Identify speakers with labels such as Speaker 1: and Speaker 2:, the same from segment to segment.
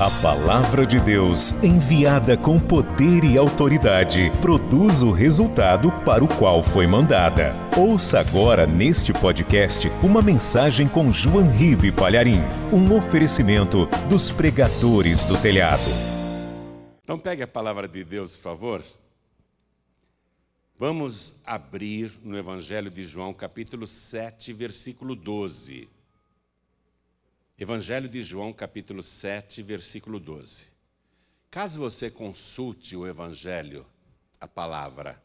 Speaker 1: A palavra de Deus, enviada com poder e autoridade, produz o resultado para o qual foi mandada. Ouça agora neste podcast uma mensagem com João Ribe Palharim, um oferecimento dos pregadores do telhado.
Speaker 2: Então pegue a palavra de Deus, por favor. Vamos abrir no Evangelho de João, capítulo 7, versículo 12. Evangelho de João, capítulo 7, versículo 12. Caso você consulte o Evangelho, a palavra,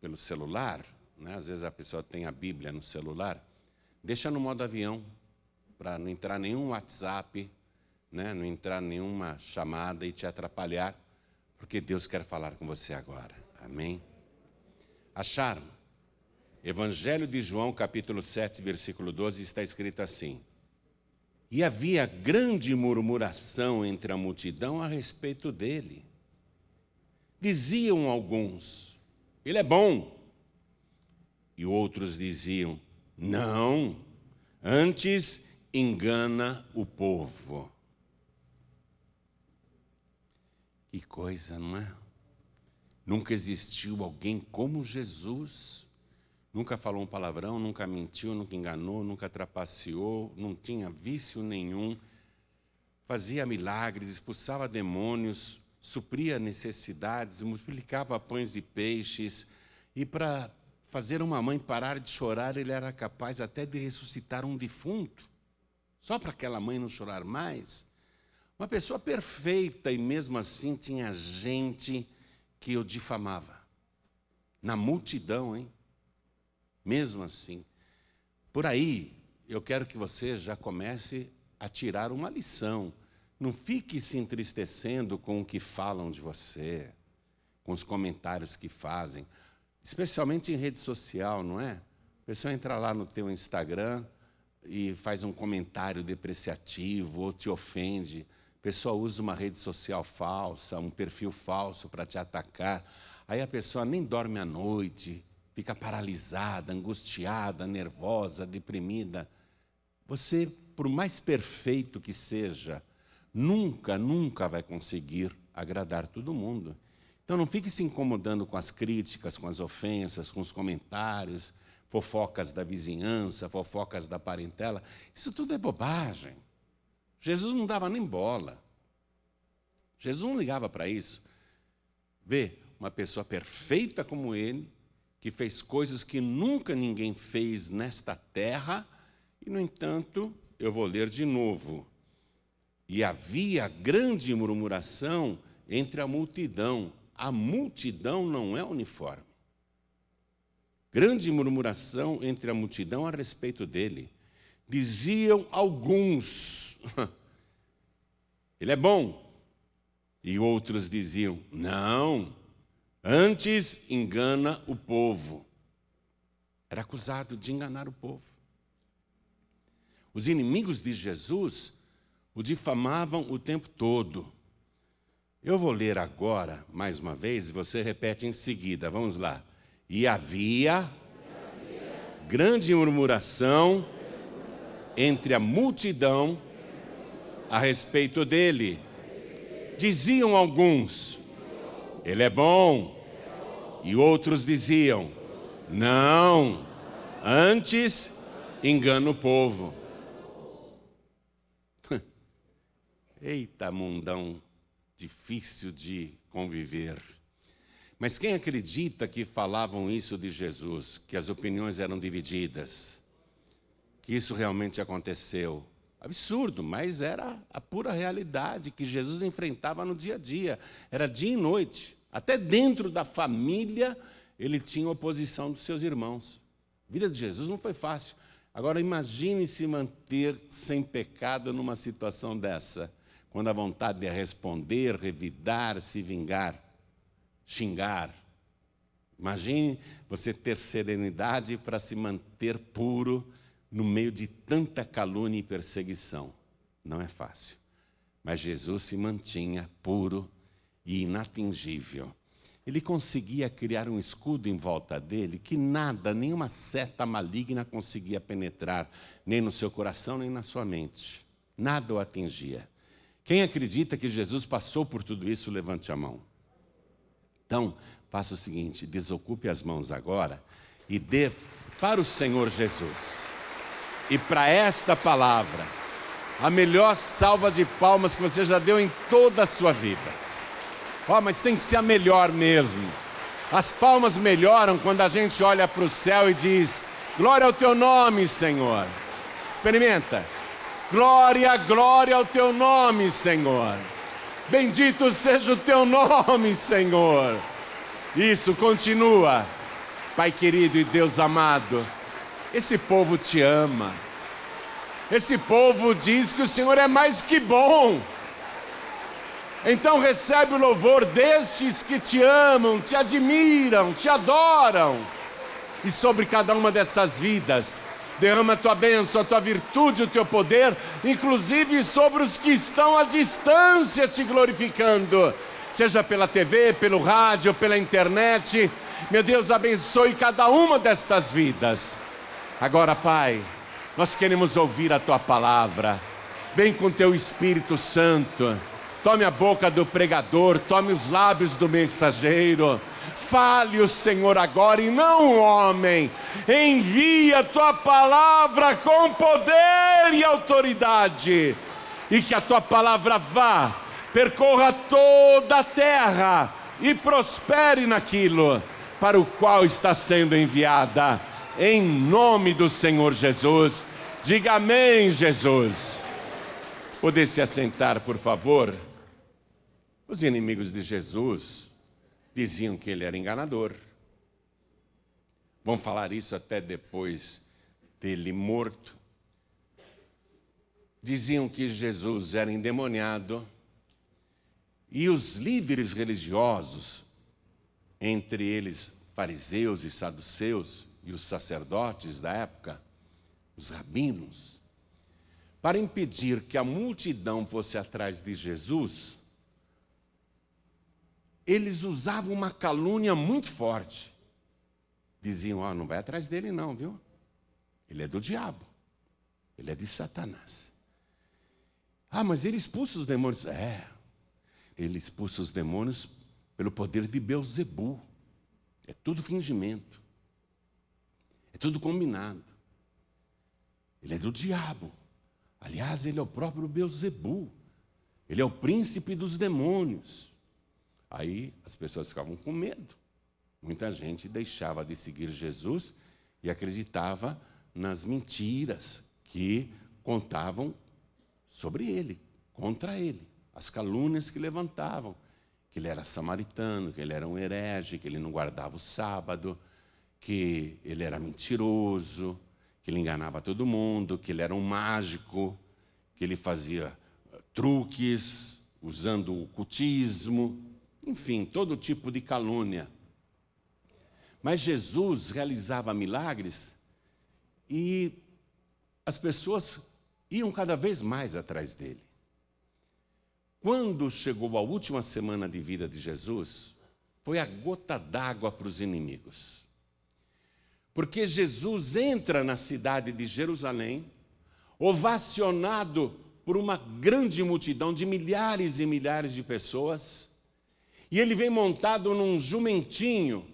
Speaker 2: pelo celular, né? às vezes a pessoa tem a Bíblia no celular, deixa no modo avião, para não entrar nenhum WhatsApp, né? não entrar nenhuma chamada e te atrapalhar, porque Deus quer falar com você agora. Amém? Acharam? Evangelho de João, capítulo 7, versículo 12, está escrito assim: e havia grande murmuração entre a multidão a respeito dele. Diziam alguns: Ele é bom. E outros diziam: Não, antes engana o povo. Que coisa, não é? Nunca existiu alguém como Jesus Nunca falou um palavrão, nunca mentiu, nunca enganou, nunca trapaceou, não tinha vício nenhum. Fazia milagres, expulsava demônios, supria necessidades, multiplicava pães e peixes. E para fazer uma mãe parar de chorar, ele era capaz até de ressuscitar um defunto, só para aquela mãe não chorar mais. Uma pessoa perfeita e mesmo assim tinha gente que o difamava. Na multidão, hein? Mesmo assim, por aí, eu quero que você já comece a tirar uma lição. Não fique se entristecendo com o que falam de você, com os comentários que fazem, especialmente em rede social, não é? A pessoa entra lá no teu Instagram e faz um comentário depreciativo ou te ofende. A pessoa usa uma rede social falsa, um perfil falso para te atacar. Aí a pessoa nem dorme à noite, fica paralisada, angustiada, nervosa, deprimida. Você, por mais perfeito que seja, nunca, nunca vai conseguir agradar todo mundo. Então não fique se incomodando com as críticas, com as ofensas, com os comentários, fofocas da vizinhança, fofocas da parentela. Isso tudo é bobagem. Jesus não dava nem bola. Jesus não ligava para isso. Vê, uma pessoa perfeita como ele, que fez coisas que nunca ninguém fez nesta terra, e, no entanto, eu vou ler de novo. E havia grande murmuração entre a multidão. A multidão não é uniforme. Grande murmuração entre a multidão a respeito dele. Diziam alguns: Ele é bom. E outros diziam: Não, Antes engana o povo. Era acusado de enganar o povo. Os inimigos de Jesus o difamavam o tempo todo. Eu vou ler agora, mais uma vez, e você repete em seguida. Vamos lá. E havia grande murmuração entre a multidão a respeito dele. Diziam alguns: ele é bom. E outros diziam: Não, antes engana o povo. Eita, mundão difícil de conviver. Mas quem acredita que falavam isso de Jesus, que as opiniões eram divididas, que isso realmente aconteceu? Absurdo, mas era a pura realidade que Jesus enfrentava no dia a dia. Era dia e noite. Até dentro da família, ele tinha oposição dos seus irmãos. A vida de Jesus não foi fácil. Agora, imagine se manter sem pecado numa situação dessa, quando a vontade é responder, revidar, se vingar, xingar. Imagine você ter serenidade para se manter puro no meio de tanta calúnia e perseguição. Não é fácil. Mas Jesus se mantinha puro e inatingível. Ele conseguia criar um escudo em volta dele que nada, nenhuma seta maligna conseguia penetrar, nem no seu coração, nem na sua mente. Nada o atingia. Quem acredita que Jesus passou por tudo isso, levante a mão. Então, faça o seguinte: desocupe as mãos agora e dê para o Senhor Jesus. E para esta palavra, a melhor salva de palmas que você já deu em toda a sua vida. Ó, oh, mas tem que ser a melhor mesmo. As palmas melhoram quando a gente olha para o céu e diz: Glória ao teu nome, Senhor. Experimenta. Glória, glória ao teu nome, Senhor. Bendito seja o teu nome, Senhor. Isso, continua. Pai querido e Deus amado, esse povo te ama. Esse povo diz que o Senhor é mais que bom. Então recebe o louvor destes que te amam, te admiram, te adoram. E sobre cada uma dessas vidas, derrama a tua bênção, a tua virtude, o teu poder, inclusive sobre os que estão à distância te glorificando, seja pela TV, pelo rádio, pela internet. Meu Deus, abençoe cada uma destas vidas. Agora, Pai, nós queremos ouvir a tua palavra. Vem com teu Espírito Santo. Tome a boca do pregador, tome os lábios do mensageiro Fale o Senhor agora e não o homem. Envia a tua palavra com poder e autoridade. E que a tua palavra vá, percorra toda a terra e prospere naquilo para o qual está sendo enviada. Em nome do Senhor Jesus. Diga amém, Jesus. Poder se assentar, por favor. Os inimigos de Jesus diziam que ele era enganador. Vão falar isso até depois dele morto. Diziam que Jesus era endemoniado. E os líderes religiosos, entre eles fariseus e saduceus e os sacerdotes da época, os rabinos, para impedir que a multidão fosse atrás de Jesus, eles usavam uma calúnia muito forte. Diziam: Ó, oh, não vai atrás dele, não, viu? Ele é do diabo. Ele é de Satanás. Ah, mas ele expulsa os demônios. É, ele expulsa os demônios pelo poder de Beuzebu. É tudo fingimento. Tudo combinado. Ele é do diabo. Aliás, ele é o próprio Beuzebu. Ele é o príncipe dos demônios. Aí as pessoas ficavam com medo. Muita gente deixava de seguir Jesus e acreditava nas mentiras que contavam sobre ele, contra ele, as calúnias que levantavam, que ele era samaritano, que ele era um herege, que ele não guardava o sábado, que ele era mentiroso, que ele enganava todo mundo, que ele era um mágico, que ele fazia truques usando o cultismo enfim, todo tipo de calúnia. Mas Jesus realizava milagres e as pessoas iam cada vez mais atrás dele. Quando chegou a última semana de vida de Jesus, foi a gota d'água para os inimigos. Porque Jesus entra na cidade de Jerusalém, ovacionado por uma grande multidão de milhares e milhares de pessoas, e ele vem montado num jumentinho.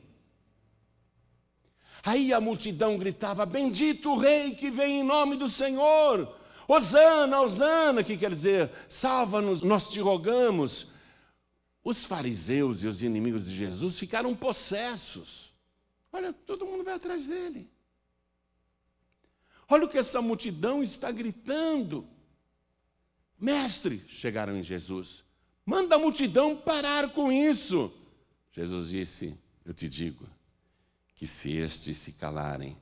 Speaker 2: Aí a multidão gritava: Bendito o rei que vem em nome do Senhor! Osana, Osana, que quer dizer, salva-nos, nós te rogamos. Os fariseus e os inimigos de Jesus ficaram possessos. Olha, todo mundo vai atrás dele. Olha o que essa multidão está gritando. Mestre, chegaram em Jesus. Manda a multidão parar com isso. Jesus disse: Eu te digo que se estes se calarem,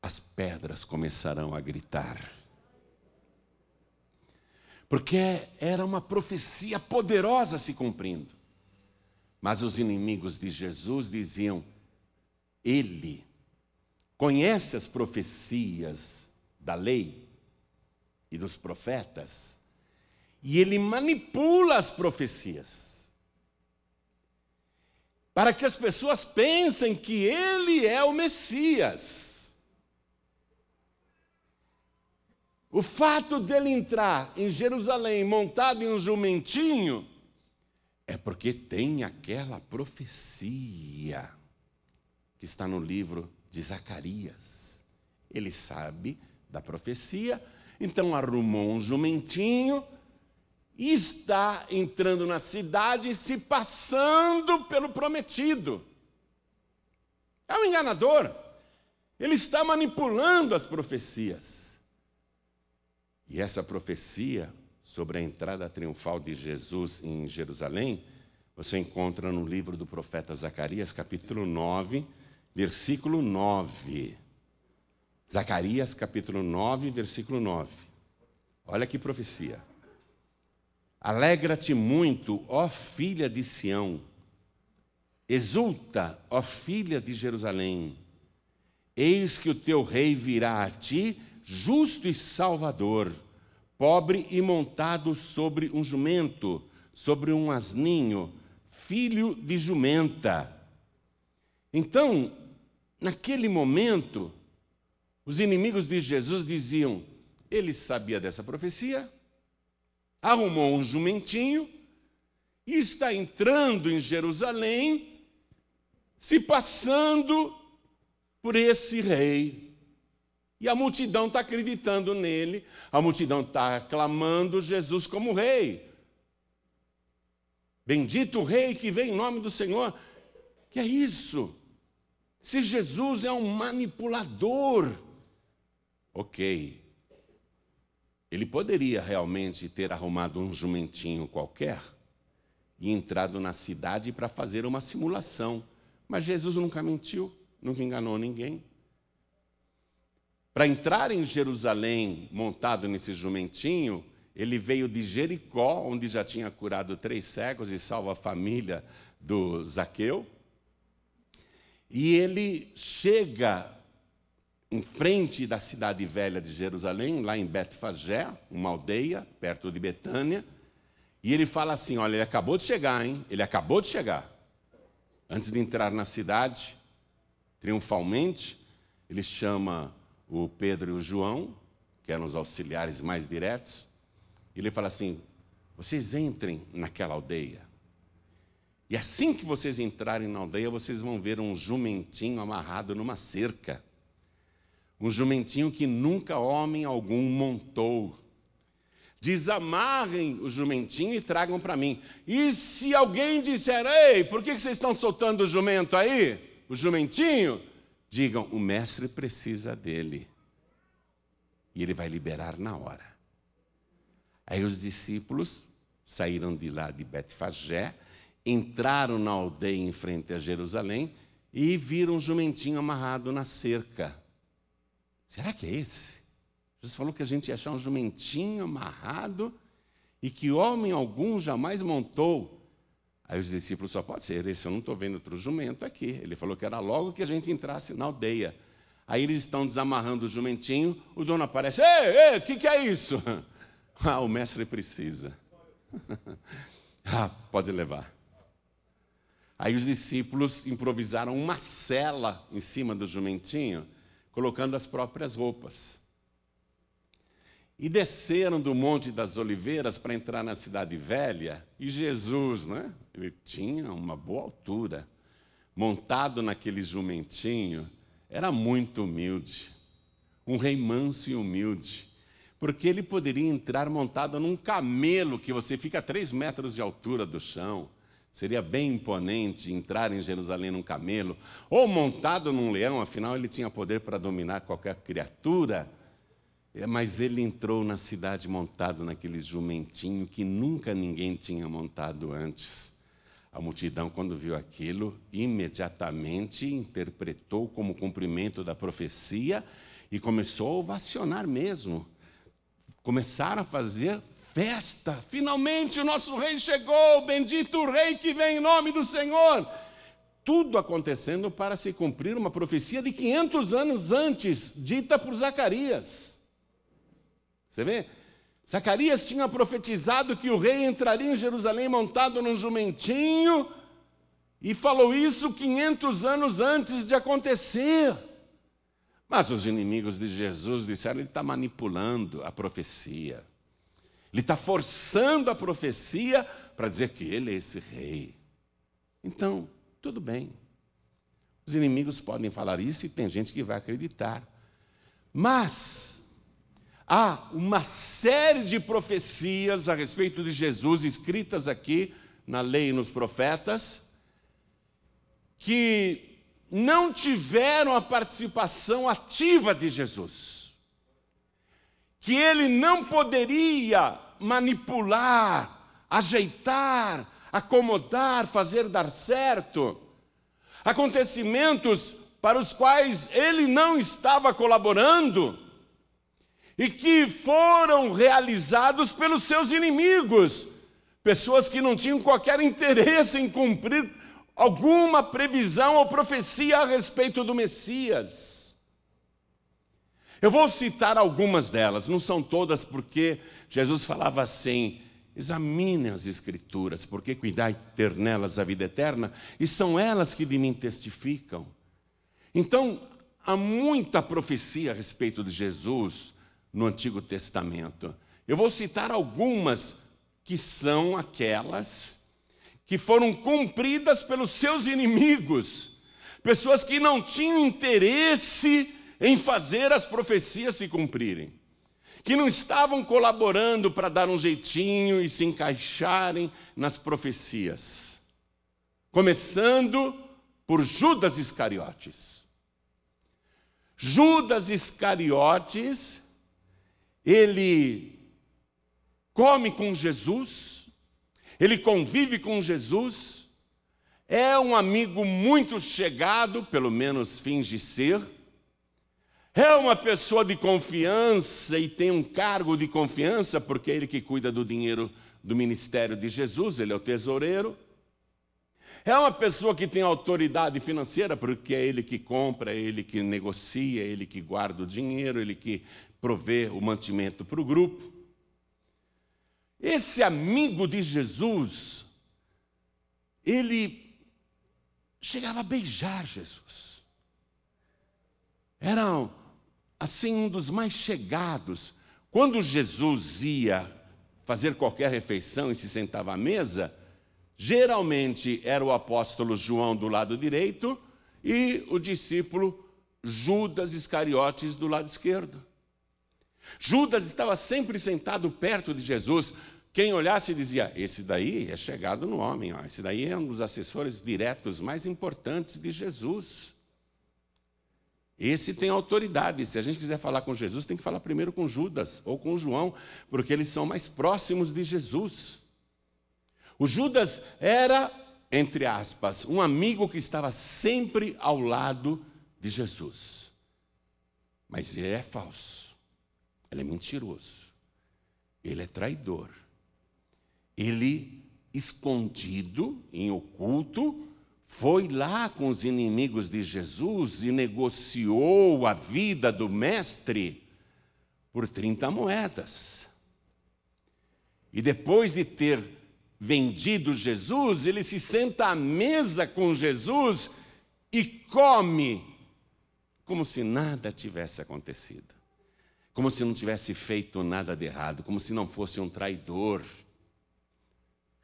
Speaker 2: as pedras começarão a gritar. Porque era uma profecia poderosa se cumprindo. Mas os inimigos de Jesus diziam: Ele conhece as profecias da lei e dos profetas e ele manipula as profecias. Para que as pessoas pensem que ele é o Messias. O fato dele entrar em Jerusalém montado em um jumentinho é porque tem aquela profecia que está no livro de Zacarias. Ele sabe da profecia, então arrumou um jumentinho e está entrando na cidade se passando pelo prometido. É um enganador. Ele está manipulando as profecias. E essa profecia sobre a entrada triunfal de Jesus em Jerusalém, você encontra no livro do profeta Zacarias, capítulo 9, versículo 9. Zacarias, capítulo 9, versículo 9. Olha que profecia. Alegra-te muito, ó filha de Sião. Exulta, ó filha de Jerusalém. Eis que o teu rei virá a ti, justo e salvador pobre e montado sobre um jumento, sobre um asninho, filho de jumenta. Então, naquele momento, os inimigos de Jesus diziam: ele sabia dessa profecia, arrumou um jumentinho e está entrando em Jerusalém, se passando por esse rei. E a multidão está acreditando nele, a multidão está aclamando Jesus como rei. Bendito o rei que vem em nome do Senhor. Que é isso? Se Jesus é um manipulador, ok. Ele poderia realmente ter arrumado um jumentinho qualquer e entrado na cidade para fazer uma simulação. Mas Jesus nunca mentiu, nunca enganou ninguém. Para entrar em Jerusalém montado nesse jumentinho, ele veio de Jericó, onde já tinha curado três cegos e salvo a família do Zaqueu. E ele chega em frente da cidade velha de Jerusalém, lá em Betfagé, uma aldeia perto de Betânia, e ele fala assim: Olha, ele acabou de chegar, hein? Ele acabou de chegar. Antes de entrar na cidade, triunfalmente, ele chama o Pedro e o João, que eram os auxiliares mais diretos, e ele fala assim: vocês entrem naquela aldeia. E assim que vocês entrarem na aldeia, vocês vão ver um jumentinho amarrado numa cerca. Um jumentinho que nunca homem algum montou. Desamarrem o jumentinho e tragam para mim. E se alguém disser, ei, por que vocês estão soltando o jumento aí? O jumentinho? digam: o mestre precisa dele. E ele vai liberar na hora. Aí os discípulos saíram de lá de Betfagé, entraram na aldeia em frente a Jerusalém e viram um jumentinho amarrado na cerca. Será que é esse? Jesus falou que a gente ia achar um jumentinho amarrado e que homem algum jamais montou. Aí os discípulos só pode ser esse, eu não estou vendo outro jumento aqui. Ele falou que era logo que a gente entrasse na aldeia. Aí eles estão desamarrando o jumentinho, o dono aparece, ei, ei, o que, que é isso? Ah, o mestre precisa. ah, pode levar. Aí os discípulos improvisaram uma cela em cima do jumentinho, colocando as próprias roupas. E desceram do Monte das Oliveiras para entrar na cidade velha, e Jesus, né? Ele tinha uma boa altura, montado naquele jumentinho, era muito humilde, um rei manso e humilde, porque ele poderia entrar montado num camelo que você fica a três metros de altura do chão. Seria bem imponente entrar em Jerusalém num camelo, ou montado num leão, afinal ele tinha poder para dominar qualquer criatura. É, mas ele entrou na cidade montado naquele jumentinho que nunca ninguém tinha montado antes. A multidão, quando viu aquilo, imediatamente interpretou como cumprimento da profecia e começou a ovacionar mesmo. Começaram a fazer festa. Finalmente o nosso rei chegou, bendito o rei que vem em nome do Senhor. Tudo acontecendo para se cumprir uma profecia de 500 anos antes, dita por Zacarias. Você vê? Zacarias tinha profetizado que o rei entraria em Jerusalém montado num jumentinho, e falou isso 500 anos antes de acontecer. Mas os inimigos de Jesus disseram: ele está manipulando a profecia. Ele está forçando a profecia para dizer que ele é esse rei. Então, tudo bem. Os inimigos podem falar isso e tem gente que vai acreditar. Mas há uma série de profecias a respeito de Jesus escritas aqui na lei e nos profetas que não tiveram a participação ativa de Jesus. Que ele não poderia manipular, ajeitar, acomodar, fazer dar certo. Acontecimentos para os quais ele não estava colaborando e que foram realizados pelos seus inimigos, pessoas que não tinham qualquer interesse em cumprir alguma previsão ou profecia a respeito do Messias. Eu vou citar algumas delas, não são todas, porque Jesus falava assim: examinem as Escrituras, porque cuidai ter nelas a vida eterna, e são elas que de mim testificam. Então, há muita profecia a respeito de Jesus no Antigo Testamento. Eu vou citar algumas que são aquelas que foram cumpridas pelos seus inimigos, pessoas que não tinham interesse em fazer as profecias se cumprirem, que não estavam colaborando para dar um jeitinho e se encaixarem nas profecias. Começando por Judas Iscariotes. Judas Iscariotes, ele come com Jesus, ele convive com Jesus, é um amigo muito chegado, pelo menos finge ser, é uma pessoa de confiança e tem um cargo de confiança, porque é ele que cuida do dinheiro do ministério de Jesus, ele é o tesoureiro. É uma pessoa que tem autoridade financeira, porque é ele que compra, é ele que negocia, é ele que guarda o dinheiro, é ele que provê o mantimento para o grupo. Esse amigo de Jesus, ele chegava a beijar Jesus. Era assim, um dos mais chegados. Quando Jesus ia fazer qualquer refeição e se sentava à mesa, geralmente era o apóstolo João do lado direito e o discípulo Judas Iscariotes do lado esquerdo. Judas estava sempre sentado perto de Jesus. Quem olhasse dizia: Esse daí é chegado no homem, ó. esse daí é um dos assessores diretos mais importantes de Jesus. Esse tem autoridade. Se a gente quiser falar com Jesus, tem que falar primeiro com Judas ou com João, porque eles são mais próximos de Jesus. O Judas era, entre aspas, um amigo que estava sempre ao lado de Jesus. Mas ele é falso, ele é mentiroso, ele é traidor. Ele, escondido, em oculto, foi lá com os inimigos de Jesus e negociou a vida do mestre por 30 moedas. E depois de ter vendido Jesus, ele se senta à mesa com Jesus e come como se nada tivesse acontecido. Como se não tivesse feito nada de errado, como se não fosse um traidor.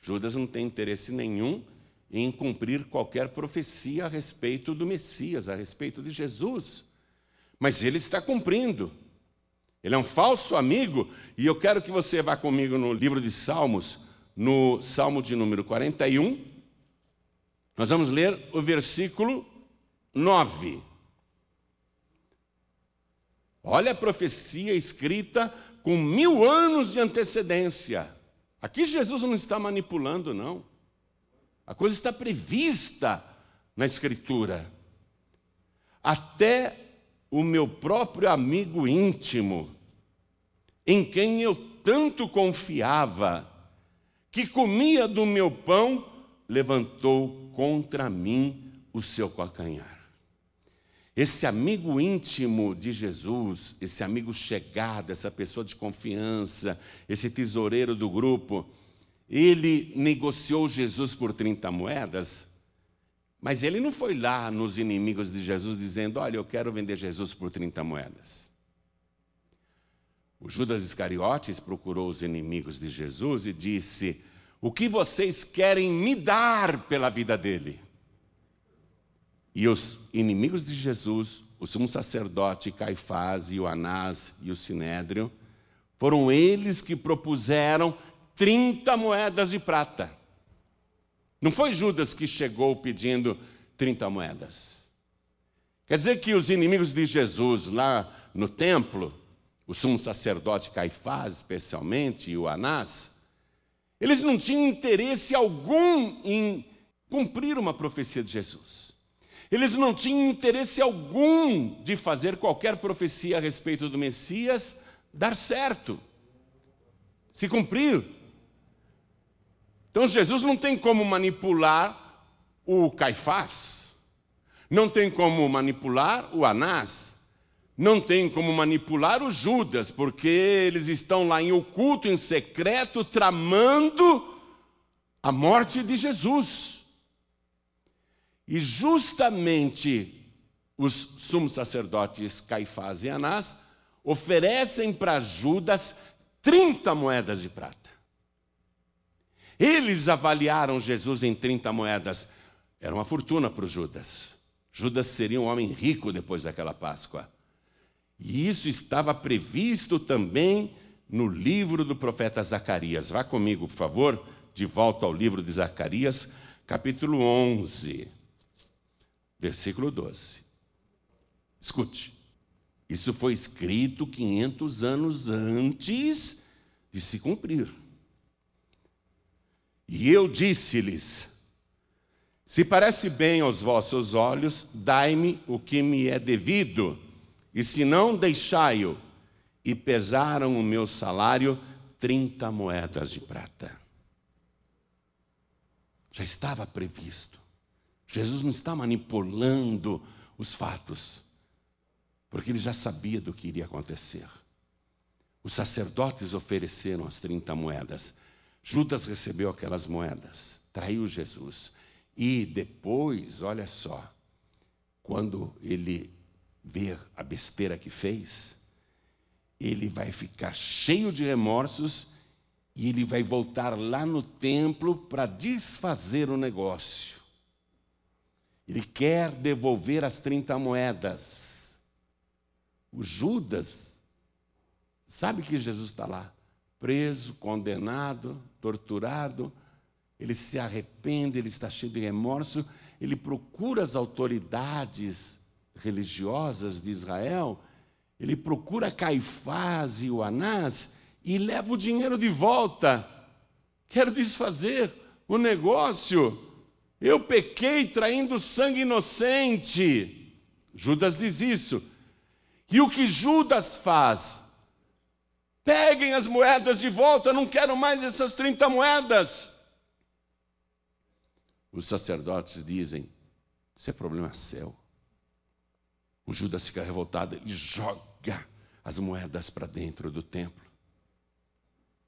Speaker 2: Judas não tem interesse nenhum em cumprir qualquer profecia a respeito do Messias, a respeito de Jesus. Mas ele está cumprindo. Ele é um falso amigo, e eu quero que você vá comigo no livro de Salmos, no Salmo de número 41. Nós vamos ler o versículo 9. Olha a profecia escrita com mil anos de antecedência. Aqui Jesus não está manipulando, não. A coisa está prevista na Escritura. Até o meu próprio amigo íntimo, em quem eu tanto confiava, que comia do meu pão, levantou contra mim o seu calcanhar. Esse amigo íntimo de Jesus, esse amigo chegado, essa pessoa de confiança, esse tesoureiro do grupo, ele negociou Jesus por 30 moedas, Mas ele não foi lá nos inimigos de Jesus dizendo: Olha, eu quero vender Jesus por 30 moedas. O Judas Iscariotes procurou os inimigos de Jesus e disse: O que vocês querem me dar pela vida dele? E os inimigos de Jesus, o sumo sacerdote Caifás e o Anás e o Sinédrio, foram eles que propuseram 30 moedas de prata. Não foi Judas que chegou pedindo 30 moedas. Quer dizer que os inimigos de Jesus lá no templo, o sumo sacerdote Caifás, especialmente, e o Anás, eles não tinham interesse algum em cumprir uma profecia de Jesus. Eles não tinham interesse algum de fazer qualquer profecia a respeito do Messias dar certo, se cumprir. Então Jesus não tem como manipular o Caifás, não tem como manipular o Anás, não tem como manipular o Judas, porque eles estão lá em oculto, em secreto, tramando a morte de Jesus. E justamente os sumos sacerdotes Caifás e Anás oferecem para Judas 30 moedas de prata. Eles avaliaram Jesus em 30 moedas. Era uma fortuna para o Judas. Judas seria um homem rico depois daquela Páscoa. E isso estava previsto também no livro do profeta Zacarias. Vá comigo, por favor, de volta ao livro de Zacarias, capítulo 11, versículo 12. Escute. Isso foi escrito 500 anos antes de se cumprir. E eu disse-lhes: Se parece bem aos vossos olhos, dai-me o que me é devido, e se não, deixai-o. E pesaram o meu salário trinta moedas de prata. Já estava previsto. Jesus não está manipulando os fatos, porque ele já sabia do que iria acontecer. Os sacerdotes ofereceram as 30 moedas. Judas recebeu aquelas moedas, traiu Jesus. E depois, olha só, quando ele vê a besteira que fez, ele vai ficar cheio de remorsos e ele vai voltar lá no templo para desfazer o negócio. Ele quer devolver as 30 moedas. O Judas sabe que Jesus está lá preso, condenado, torturado, ele se arrepende, ele está cheio de remorso, ele procura as autoridades religiosas de Israel, ele procura Caifás e o Anás e leva o dinheiro de volta. Quero desfazer o negócio. Eu pequei traindo sangue inocente. Judas diz isso. E o que Judas faz? Peguem as moedas de volta, não quero mais essas 30 moedas. Os sacerdotes dizem: Isso é problema seu. O Judas fica revoltado e joga as moedas para dentro do templo.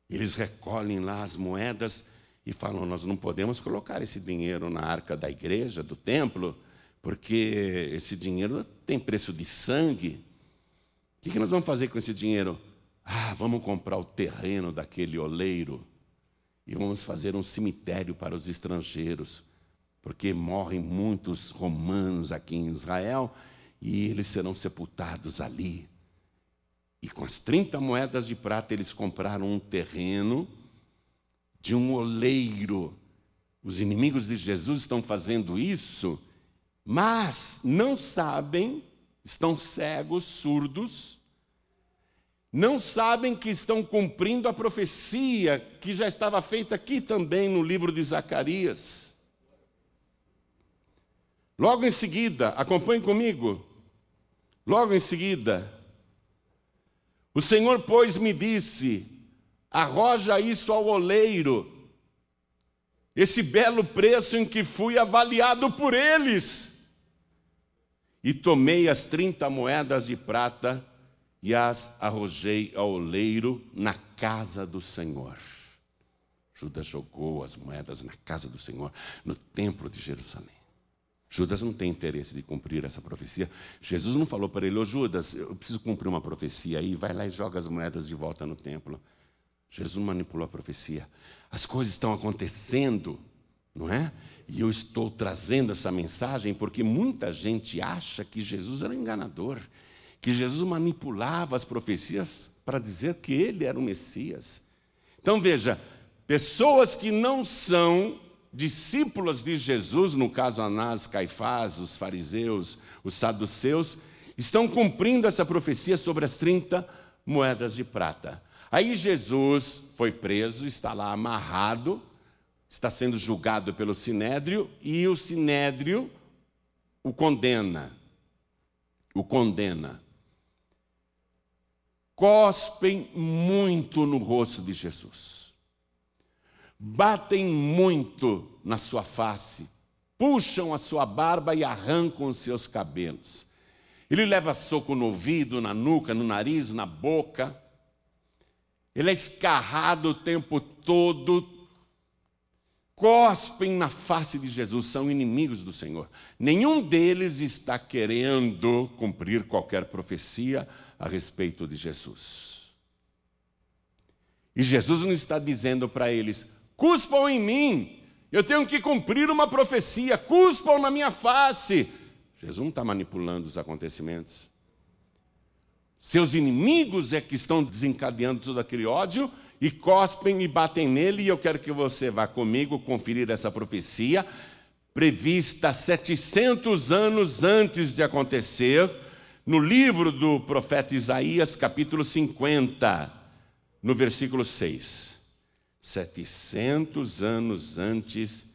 Speaker 2: Eles recolhem lá as moedas e falam: Nós não podemos colocar esse dinheiro na arca da igreja, do templo, porque esse dinheiro tem preço de sangue. O que nós vamos fazer com esse dinheiro? Ah, vamos comprar o terreno daquele oleiro e vamos fazer um cemitério para os estrangeiros, porque morrem muitos romanos aqui em Israel e eles serão sepultados ali. E com as 30 moedas de prata eles compraram um terreno de um oleiro. Os inimigos de Jesus estão fazendo isso, mas não sabem, estão cegos, surdos, não sabem que estão cumprindo a profecia que já estava feita aqui também no livro de Zacarias. Logo em seguida, acompanhe comigo. Logo em seguida, o Senhor, pois, me disse: arroja isso ao oleiro, esse belo preço em que fui avaliado por eles. E tomei as trinta moedas de prata e as arrojei ao oleiro na casa do Senhor. Judas jogou as moedas na casa do Senhor, no templo de Jerusalém. Judas não tem interesse de cumprir essa profecia. Jesus não falou para ele, ô Judas, eu preciso cumprir uma profecia aí, vai lá e joga as moedas de volta no templo. Jesus manipulou a profecia. As coisas estão acontecendo, não é? E eu estou trazendo essa mensagem porque muita gente acha que Jesus era um enganador, que Jesus manipulava as profecias para dizer que ele era o Messias. Então veja, pessoas que não são discípulos de Jesus, no caso Anás, Caifás, os fariseus, os saduceus, estão cumprindo essa profecia sobre as 30 moedas de prata. Aí Jesus foi preso, está lá amarrado, está sendo julgado pelo sinédrio e o sinédrio o condena. O condena. Cospem muito no rosto de Jesus batem muito na sua face, puxam a sua barba e arrancam os seus cabelos. Ele leva soco no ouvido, na nuca, no nariz, na boca. Ele é escarrado o tempo todo. Cospem na face de Jesus, são inimigos do Senhor. Nenhum deles está querendo cumprir qualquer profecia a respeito de Jesus. E Jesus não está dizendo para eles: cuspam em mim, eu tenho que cumprir uma profecia, cuspam na minha face. Jesus não está manipulando os acontecimentos. Seus inimigos é que estão desencadeando todo aquele ódio e cospem e batem nele, e eu quero que você vá comigo conferir essa profecia, prevista 700 anos antes de acontecer, no livro do profeta Isaías, capítulo 50, no versículo 6. 700 anos antes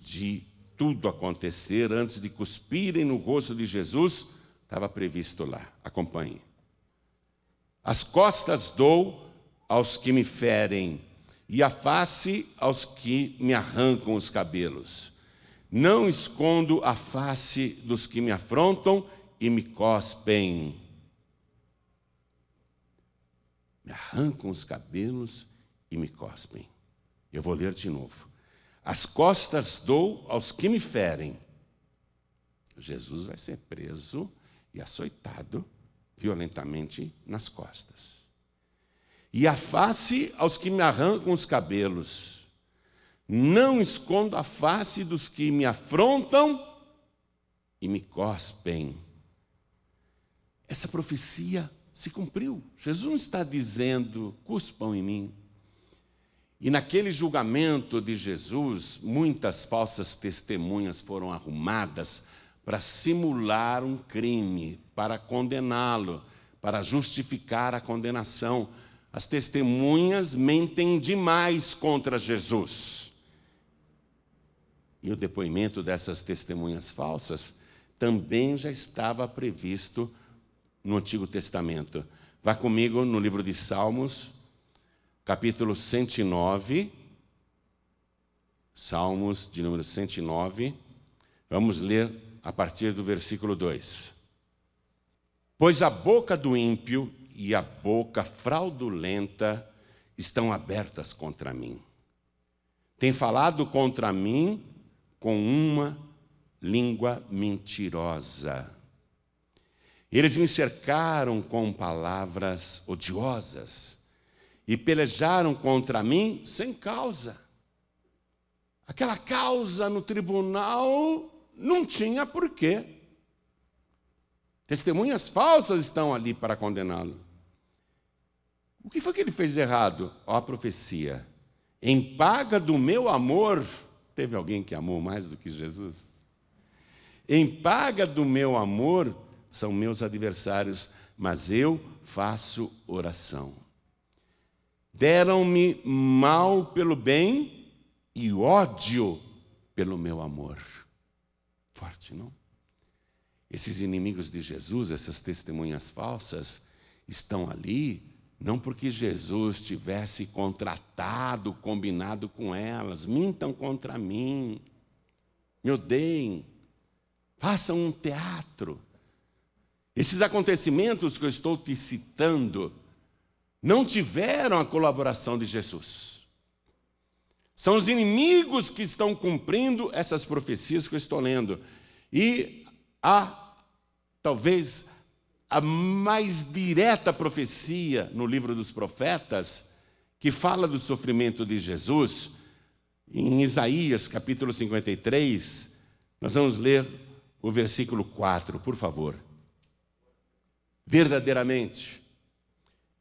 Speaker 2: de tudo acontecer, antes de cuspirem no rosto de Jesus, estava previsto lá. Acompanhe. As costas dou aos que me ferem, e a face aos que me arrancam os cabelos. Não escondo a face dos que me afrontam e me cospem. Me arrancam os cabelos e me cospem. Eu vou ler de novo. As costas dou aos que me ferem. Jesus vai ser preso e açoitado violentamente nas costas. E a face aos que me arrancam os cabelos. Não escondo a face dos que me afrontam e me cospem. Essa profecia se cumpriu. Jesus não está dizendo, cuspam em mim. E naquele julgamento de Jesus, muitas falsas testemunhas foram arrumadas para simular um crime, para condená-lo, para justificar a condenação. As testemunhas mentem demais contra Jesus. E o depoimento dessas testemunhas falsas também já estava previsto no Antigo Testamento. Vá comigo no livro de Salmos, capítulo 109, Salmos de número 109. Vamos ler a partir do versículo 2. Pois a boca do ímpio e a boca fraudulenta estão abertas contra mim. Tem falado contra mim com uma língua mentirosa. Eles me cercaram com palavras odiosas e pelejaram contra mim sem causa. Aquela causa no tribunal não tinha porquê. Testemunhas falsas estão ali para condená-lo. O que foi que ele fez errado? Ó, a profecia. Em paga do meu amor, teve alguém que amou mais do que Jesus? Em paga do meu amor, são meus adversários, mas eu faço oração. Deram-me mal pelo bem e ódio pelo meu amor. Forte, não? Esses inimigos de Jesus, essas testemunhas falsas, estão ali não porque Jesus tivesse contratado, combinado com elas, mintam contra mim, me odeiem, façam um teatro. Esses acontecimentos que eu estou te citando não tiveram a colaboração de Jesus. São os inimigos que estão cumprindo essas profecias que eu estou lendo. E a talvez a mais direta profecia no livro dos profetas, que fala do sofrimento de Jesus, em Isaías capítulo 53, nós vamos ler o versículo 4, por favor. Verdadeiramente,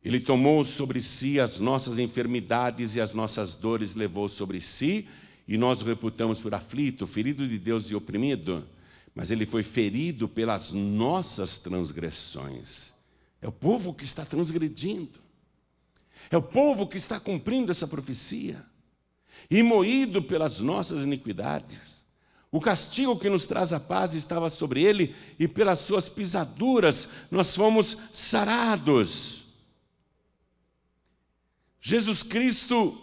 Speaker 2: Ele tomou sobre si as nossas enfermidades e as nossas dores levou sobre si, e nós o reputamos por aflito, ferido de Deus e oprimido, mas ele foi ferido pelas nossas transgressões. É o povo que está transgredindo, é o povo que está cumprindo essa profecia, e moído pelas nossas iniquidades. O castigo que nos traz a paz estava sobre ele, e pelas suas pisaduras nós fomos sarados. Jesus Cristo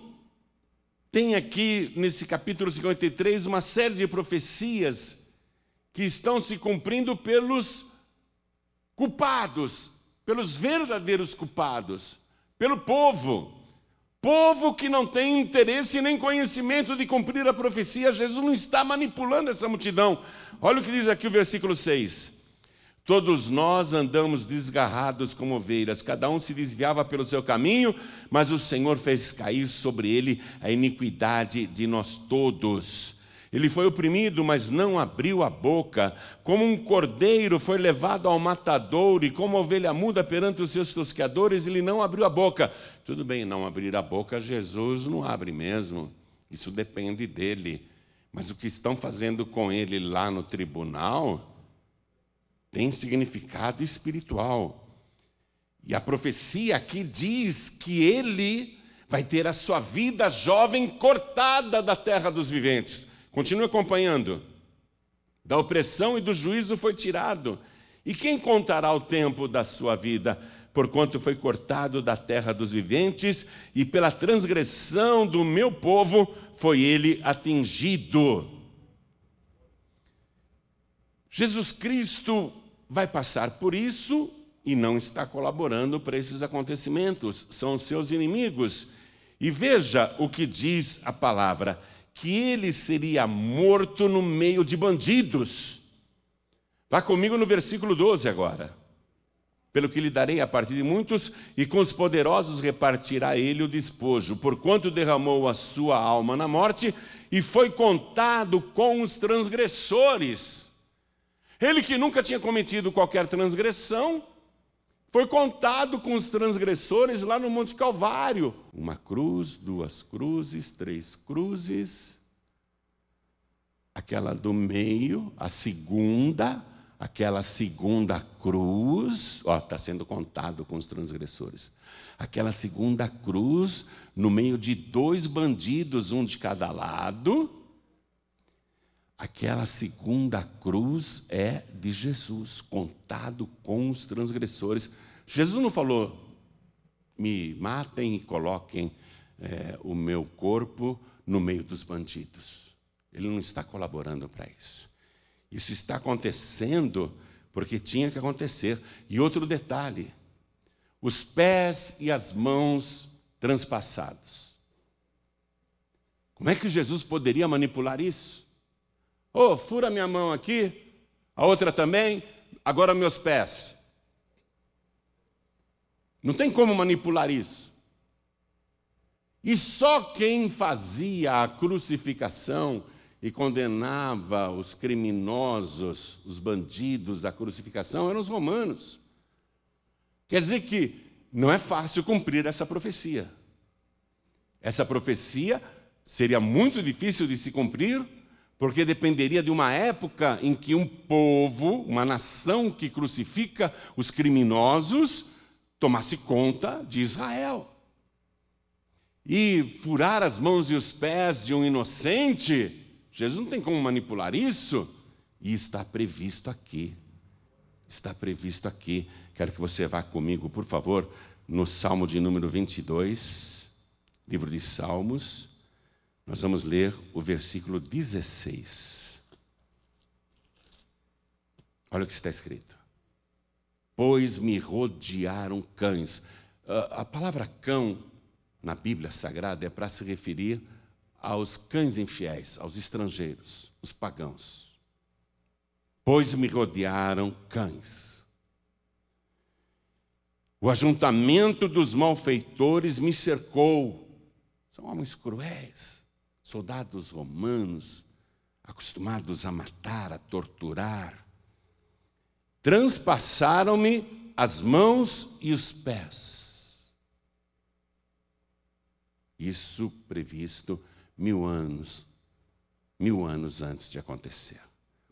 Speaker 2: tem aqui, nesse capítulo 53, uma série de profecias que estão se cumprindo pelos culpados, pelos verdadeiros culpados, pelo povo. Povo que não tem interesse nem conhecimento de cumprir a profecia, Jesus não está manipulando essa multidão. Olha o que diz aqui o versículo 6. Todos nós andamos desgarrados como ovelhas, cada um se desviava pelo seu caminho, mas o Senhor fez cair sobre ele a iniquidade de nós todos. Ele foi oprimido, mas não abriu a boca. Como um cordeiro foi levado ao matadouro, e como ovelha muda perante os seus tosqueadores, ele não abriu a boca. Tudo bem, não abrir a boca, Jesus não abre mesmo. Isso depende dele. Mas o que estão fazendo com ele lá no tribunal tem significado espiritual. E a profecia aqui diz que ele vai ter a sua vida jovem cortada da terra dos viventes. Continue acompanhando. Da opressão e do juízo foi tirado. E quem contará o tempo da sua vida? Porquanto foi cortado da terra dos viventes, e pela transgressão do meu povo foi ele atingido. Jesus Cristo vai passar por isso e não está colaborando para esses acontecimentos, são seus inimigos. E veja o que diz a palavra: que ele seria morto no meio de bandidos. Vá comigo no versículo 12 agora. Pelo que lhe darei a partir de muitos, e com os poderosos repartirá ele o despojo, porquanto derramou a sua alma na morte e foi contado com os transgressores. Ele que nunca tinha cometido qualquer transgressão, foi contado com os transgressores lá no Monte Calvário. Uma cruz, duas cruzes, três cruzes. Aquela do meio, a segunda, aquela segunda cruz, ó, está sendo contado com os transgressores. Aquela segunda cruz, no meio de dois bandidos, um de cada lado Aquela segunda cruz é de Jesus, contado com os transgressores. Jesus não falou, me matem e coloquem é, o meu corpo no meio dos bandidos. Ele não está colaborando para isso. Isso está acontecendo porque tinha que acontecer. E outro detalhe: os pés e as mãos transpassados. Como é que Jesus poderia manipular isso? oh, fura minha mão aqui, a outra também, agora meus pés. Não tem como manipular isso. E só quem fazia a crucificação e condenava os criminosos, os bandidos à crucificação eram os romanos. Quer dizer que não é fácil cumprir essa profecia. Essa profecia seria muito difícil de se cumprir porque dependeria de uma época em que um povo, uma nação que crucifica os criminosos, tomasse conta de Israel. E furar as mãos e os pés de um inocente, Jesus não tem como manipular isso, e está previsto aqui. Está previsto aqui. Quero que você vá comigo, por favor, no Salmo de número 22, livro de Salmos. Nós vamos ler o versículo 16. Olha o que está escrito. Pois me rodearam cães. Ah, a palavra cão na Bíblia Sagrada é para se referir aos cães infiéis, aos estrangeiros, os pagãos. pois me rodearam cães. O ajuntamento dos malfeitores me cercou. São homens cruéis, soldados romanos, acostumados a matar, a torturar. Transpassaram-me as mãos e os pés. Isso previsto mil anos, mil anos antes de acontecer.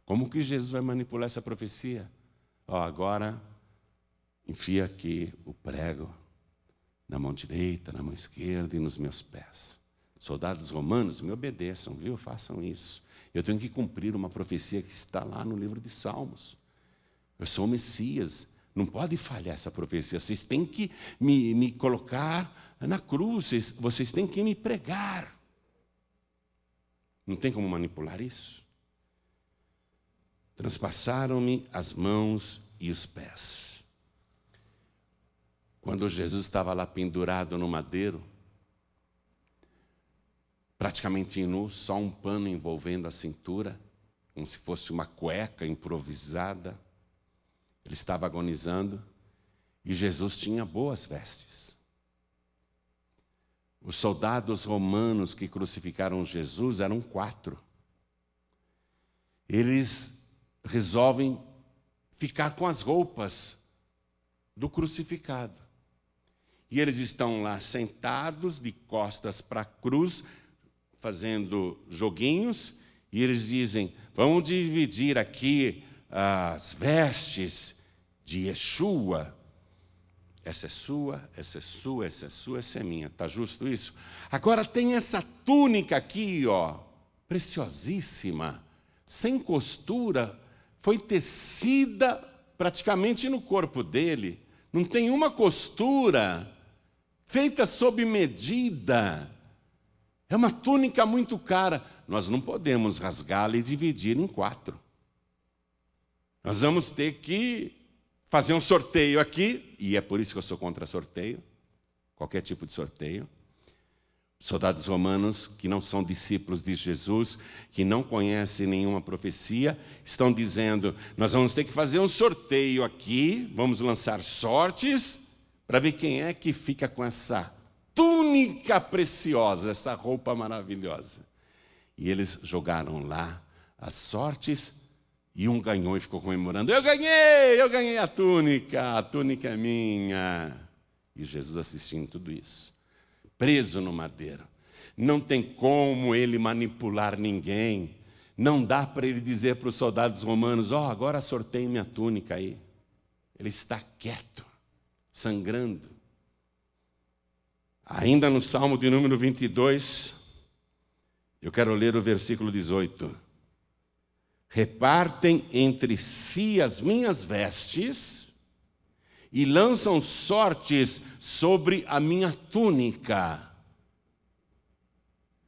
Speaker 2: Como que Jesus vai manipular essa profecia? Ó, agora enfia aqui o prego na mão direita, na mão esquerda e nos meus pés. Soldados romanos, me obedeçam, viu? Façam isso. Eu tenho que cumprir uma profecia que está lá no livro de Salmos. Eu sou o Messias, não pode falhar essa profecia. Vocês têm que me, me colocar na cruz, vocês, vocês têm que me pregar. Não tem como manipular isso? Transpassaram-me as mãos e os pés. Quando Jesus estava lá pendurado no madeiro, praticamente nu, só um pano envolvendo a cintura, como se fosse uma cueca improvisada. Ele estava agonizando e Jesus tinha boas vestes. Os soldados romanos que crucificaram Jesus eram quatro. Eles resolvem ficar com as roupas do crucificado. E eles estão lá sentados, de costas para a cruz, fazendo joguinhos, e eles dizem: vamos dividir aqui as vestes de Yeshua. Essa é sua, essa é sua, essa é sua, essa é minha. Está justo isso? Agora tem essa túnica aqui, ó, preciosíssima, sem costura, foi tecida praticamente no corpo dele, não tem uma costura, feita sob medida. É uma túnica muito cara. Nós não podemos rasgá-la e dividir em quatro. Nós vamos ter que fazer um sorteio aqui, e é por isso que eu sou contra sorteio, qualquer tipo de sorteio soldados romanos que não são discípulos de Jesus, que não conhecem nenhuma profecia, estão dizendo: nós vamos ter que fazer um sorteio aqui, vamos lançar sortes para ver quem é que fica com essa túnica preciosa, essa roupa maravilhosa. E eles jogaram lá as sortes e um ganhou e ficou comemorando: Eu ganhei, eu ganhei a túnica, a túnica é minha. E Jesus assistindo tudo isso preso no madeiro. Não tem como ele manipular ninguém. Não dá para ele dizer para os soldados romanos: Ó, oh, agora sorteio minha túnica aí. Ele está quieto, sangrando. Ainda no Salmo de número 22, eu quero ler o versículo 18. Repartem entre si as minhas vestes e lançam sortes sobre a minha túnica.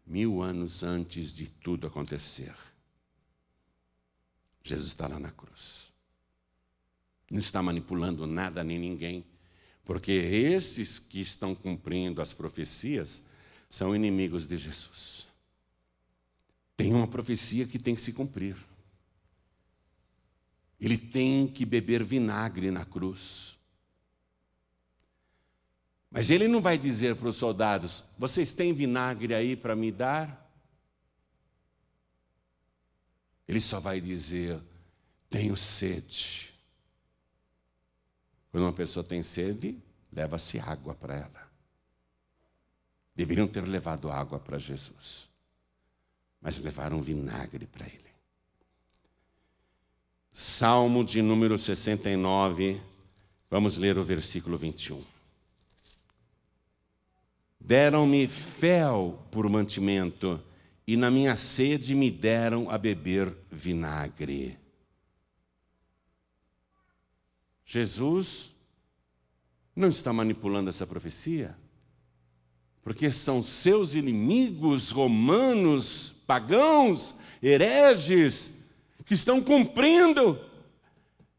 Speaker 2: Mil anos antes de tudo acontecer, Jesus está lá na cruz. Não está manipulando nada nem ninguém, porque esses que estão cumprindo as profecias são inimigos de Jesus. Tem uma profecia que tem que se cumprir. Ele tem que beber vinagre na cruz. Mas ele não vai dizer para os soldados: vocês têm vinagre aí para me dar? Ele só vai dizer: tenho sede. Quando uma pessoa tem sede, leva-se água para ela. Deveriam ter levado água para Jesus, mas levaram vinagre para ele. Salmo de número 69, vamos ler o versículo 21. Deram-me fel por mantimento, e na minha sede me deram a beber vinagre. Jesus não está manipulando essa profecia, porque são seus inimigos romanos, pagãos, hereges, que estão cumprindo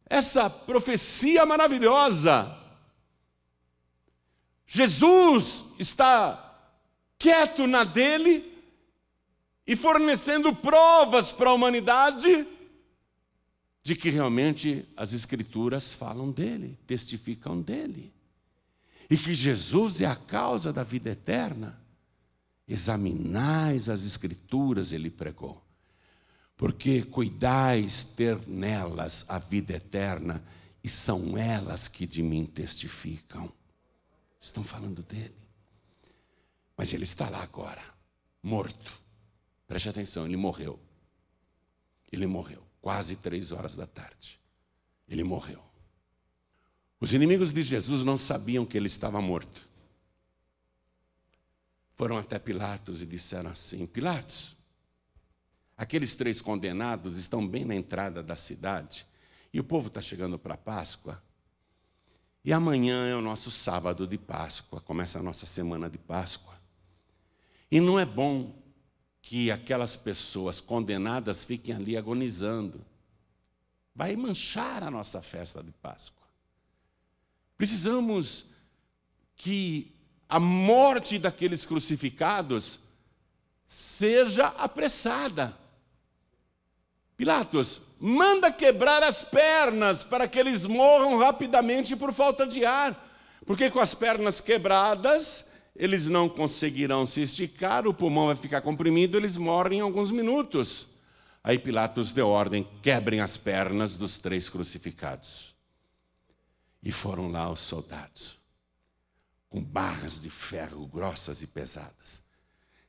Speaker 2: essa profecia maravilhosa. Jesus está quieto na dele e fornecendo provas para a humanidade de que realmente as Escrituras falam dele, testificam dele. E que Jesus é a causa da vida eterna. Examinais as Escrituras, ele pregou, porque cuidais ter nelas a vida eterna, e são elas que de mim testificam. Estão falando dele. Mas ele está lá agora, morto. Preste atenção, ele morreu. Ele morreu, quase três horas da tarde. Ele morreu. Os inimigos de Jesus não sabiam que ele estava morto. Foram até Pilatos e disseram assim: Pilatos, aqueles três condenados estão bem na entrada da cidade e o povo está chegando para a Páscoa. E amanhã é o nosso sábado de Páscoa, começa a nossa semana de Páscoa. E não é bom que aquelas pessoas condenadas fiquem ali agonizando. Vai manchar a nossa festa de Páscoa. Precisamos que a morte daqueles crucificados seja apressada. Pilatos, manda quebrar as pernas para que eles morram rapidamente por falta de ar, porque com as pernas quebradas eles não conseguirão se esticar, o pulmão vai ficar comprimido, eles morrem em alguns minutos. Aí Pilatos deu ordem: quebrem as pernas dos três crucificados. E foram lá os soldados, com barras de ferro grossas e pesadas.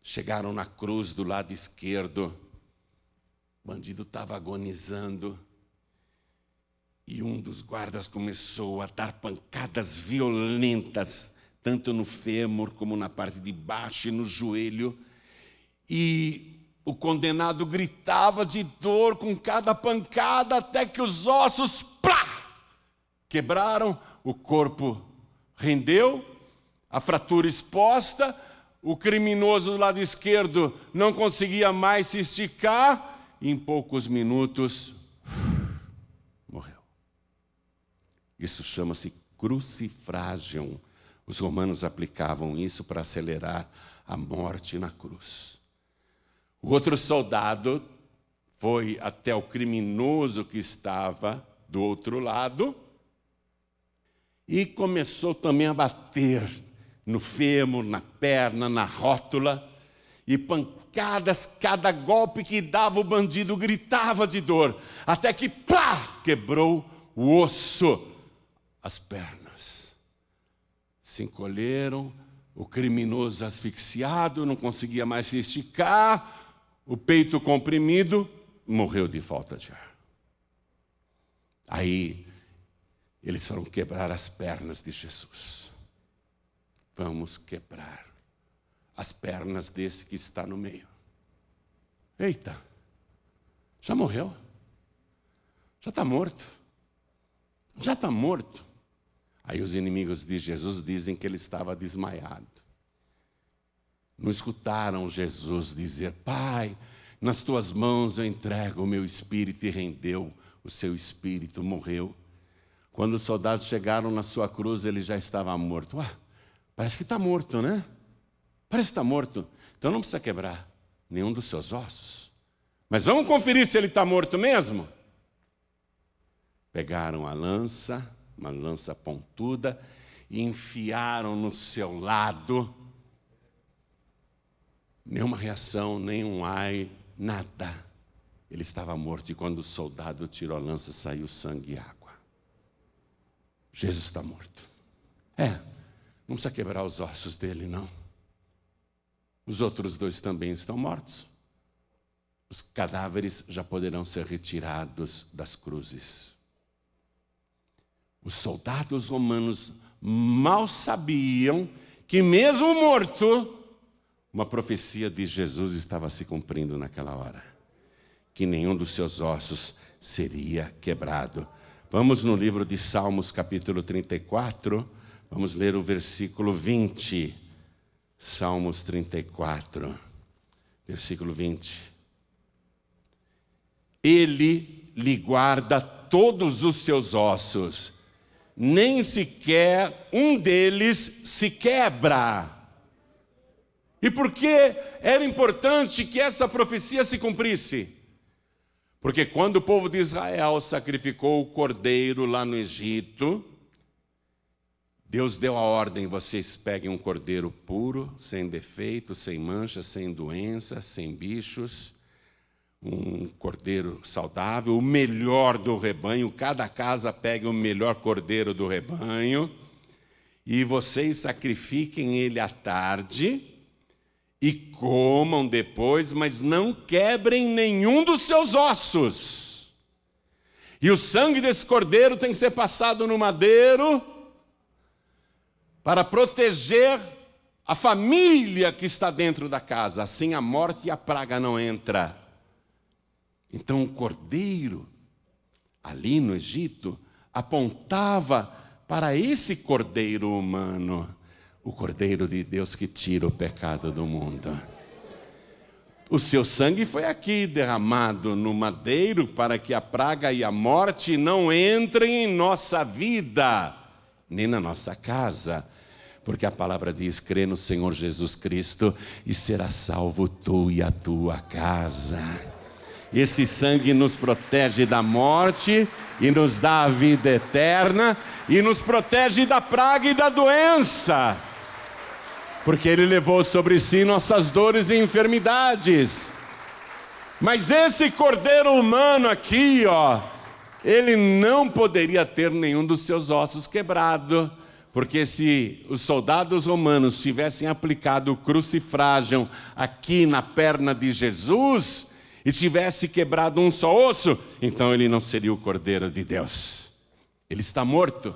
Speaker 2: Chegaram na cruz do lado esquerdo, o bandido estava agonizando. E um dos guardas começou a dar pancadas violentas tanto no fêmur como na parte de baixo e no joelho. E o condenado gritava de dor com cada pancada até que os ossos plá, quebraram, o corpo rendeu, a fratura exposta, o criminoso do lado esquerdo não conseguia mais se esticar, em poucos minutos morreu. Isso chama-se crucifrágio os romanos aplicavam isso para acelerar a morte na cruz. O outro soldado foi até o criminoso que estava do outro lado e começou também a bater no fêmur, na perna, na rótula, e pancadas, cada golpe que dava o bandido gritava de dor, até que pá, quebrou o osso, as pernas se encolheram, o criminoso asfixiado, não conseguia mais se esticar, o peito comprimido, morreu de falta de ar. Aí eles foram quebrar as pernas de Jesus. Vamos quebrar as pernas desse que está no meio. Eita, já morreu? Já está morto? Já está morto? Aí os inimigos de Jesus dizem que ele estava desmaiado. Não escutaram Jesus dizer: Pai, nas tuas mãos eu entrego o meu espírito e rendeu o seu espírito, morreu. Quando os soldados chegaram na sua cruz, ele já estava morto. Ué, parece que está morto, né? Parece que está morto. Então não precisa quebrar nenhum dos seus ossos. Mas vamos conferir se ele está morto mesmo. Pegaram a lança, uma lança pontuda, e enfiaram no seu lado. Nenhuma reação, nenhum ai, nada. Ele estava morto e quando o soldado tirou a lança, saiu sangue e água. Jesus está morto. É, não precisa quebrar os ossos dele, não. Os outros dois também estão mortos. Os cadáveres já poderão ser retirados das cruzes. Os soldados romanos mal sabiam que, mesmo morto, uma profecia de Jesus estava se cumprindo naquela hora: que nenhum dos seus ossos seria quebrado. Vamos no livro de Salmos, capítulo 34, vamos ler o versículo 20. Salmos 34, versículo 20. Ele lhe guarda todos os seus ossos nem sequer um deles se quebra. E por que era importante que essa profecia se cumprisse? Porque quando o povo de Israel sacrificou o cordeiro lá no Egito, Deus deu a ordem: vocês peguem um cordeiro puro, sem defeito, sem mancha, sem doença, sem bichos, um cordeiro saudável, o melhor do rebanho. Cada casa pegue o melhor cordeiro do rebanho, e vocês sacrifiquem ele à tarde e comam depois, mas não quebrem nenhum dos seus ossos. E o sangue desse cordeiro tem que ser passado no madeiro para proteger a família que está dentro da casa, assim a morte e a praga não entra. Então o cordeiro ali no Egito apontava para esse cordeiro humano o Cordeiro de Deus que tira o pecado do mundo. O seu sangue foi aqui derramado no madeiro para que a praga e a morte não entrem em nossa vida, nem na nossa casa. Porque a palavra diz: crê no Senhor Jesus Cristo e será salvo tu e a tua casa. Esse sangue nos protege da morte e nos dá a vida eterna e nos protege da praga e da doença porque Ele levou sobre si nossas dores e enfermidades. Mas esse cordeiro humano aqui, ó, ele não poderia ter nenhum dos seus ossos quebrado, porque se os soldados romanos tivessem aplicado o crucifrágio aqui na perna de Jesus e tivesse quebrado um só osso, então ele não seria o cordeiro de Deus. Ele está morto.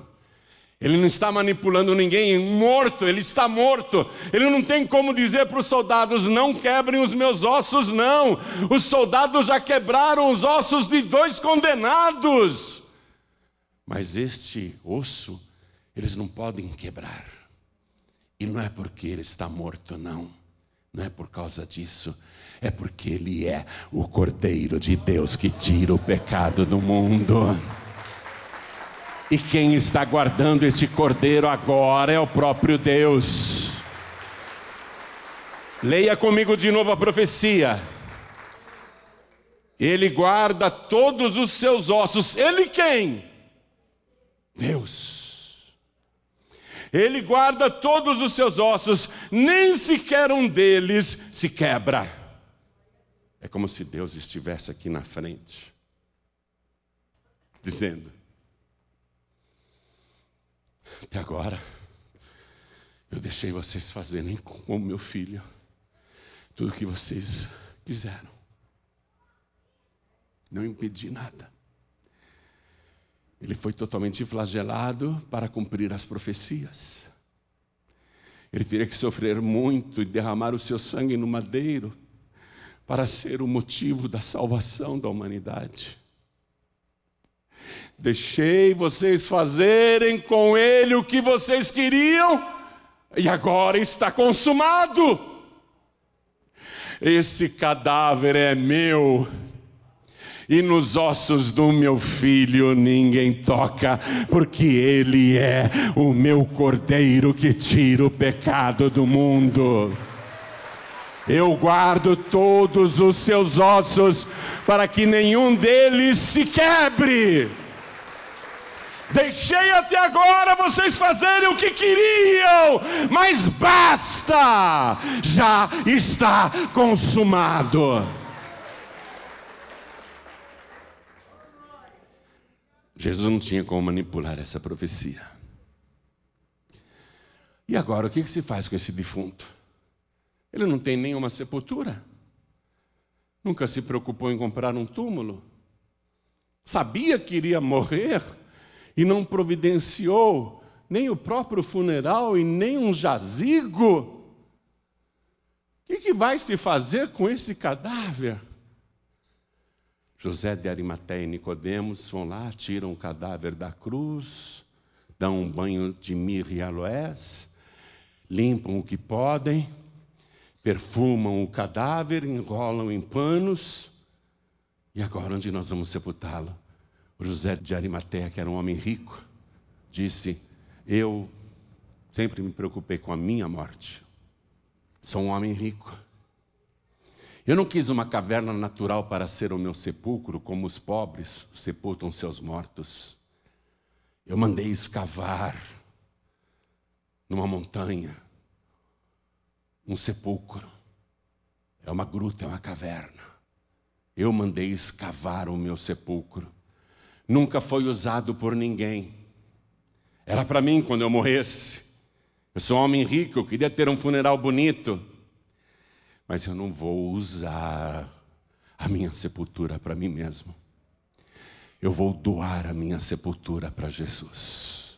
Speaker 2: Ele não está manipulando ninguém, morto, ele está morto. Ele não tem como dizer para os soldados: não quebrem os meus ossos, não. Os soldados já quebraram os ossos de dois condenados. Mas este osso, eles não podem quebrar. E não é porque ele está morto, não. Não é por causa disso. É porque ele é o Cordeiro de Deus que tira o pecado do mundo. E quem está guardando este cordeiro agora é o próprio Deus. Leia comigo de novo a profecia. Ele guarda todos os seus ossos. Ele quem? Deus. Ele guarda todos os seus ossos, nem sequer um deles se quebra. É como se Deus estivesse aqui na frente, dizendo: até agora, eu deixei vocês fazerem com o meu filho tudo o que vocês quiseram. Não impedi nada. Ele foi totalmente flagelado para cumprir as profecias. Ele teria que sofrer muito e derramar o seu sangue no madeiro para ser o motivo da salvação da humanidade. Deixei vocês fazerem com ele o que vocês queriam, e agora está consumado. Esse cadáver é meu, e nos ossos do meu filho ninguém toca, porque ele é o meu cordeiro que tira o pecado do mundo. Eu guardo todos os seus ossos para que nenhum deles se quebre. Deixei até agora vocês fazerem o que queriam, mas basta, já está consumado. Jesus não tinha como manipular essa profecia. E agora, o que se faz com esse defunto? Ele não tem nenhuma sepultura. Nunca se preocupou em comprar um túmulo. Sabia que iria morrer e não providenciou nem o próprio funeral e nem um jazigo. O que, que vai se fazer com esse cadáver? José de Arimateia e Nicodemos vão lá, tiram o cadáver da cruz, dão um banho de mirra e aloés, limpam o que podem, perfumam o cadáver, enrolam em panos. E agora onde nós vamos sepultá-lo? O José de Arimateia, que era um homem rico, disse: Eu sempre me preocupei com a minha morte. Sou um homem rico. Eu não quis uma caverna natural para ser o meu sepulcro, como os pobres sepultam seus mortos. Eu mandei escavar numa montanha um sepulcro. É uma gruta, é uma caverna. Eu mandei escavar o meu sepulcro. Nunca foi usado por ninguém. Era para mim quando eu morresse. Eu sou um homem rico, eu queria ter um funeral bonito mas eu não vou usar a minha sepultura para mim mesmo. Eu vou doar a minha sepultura para Jesus.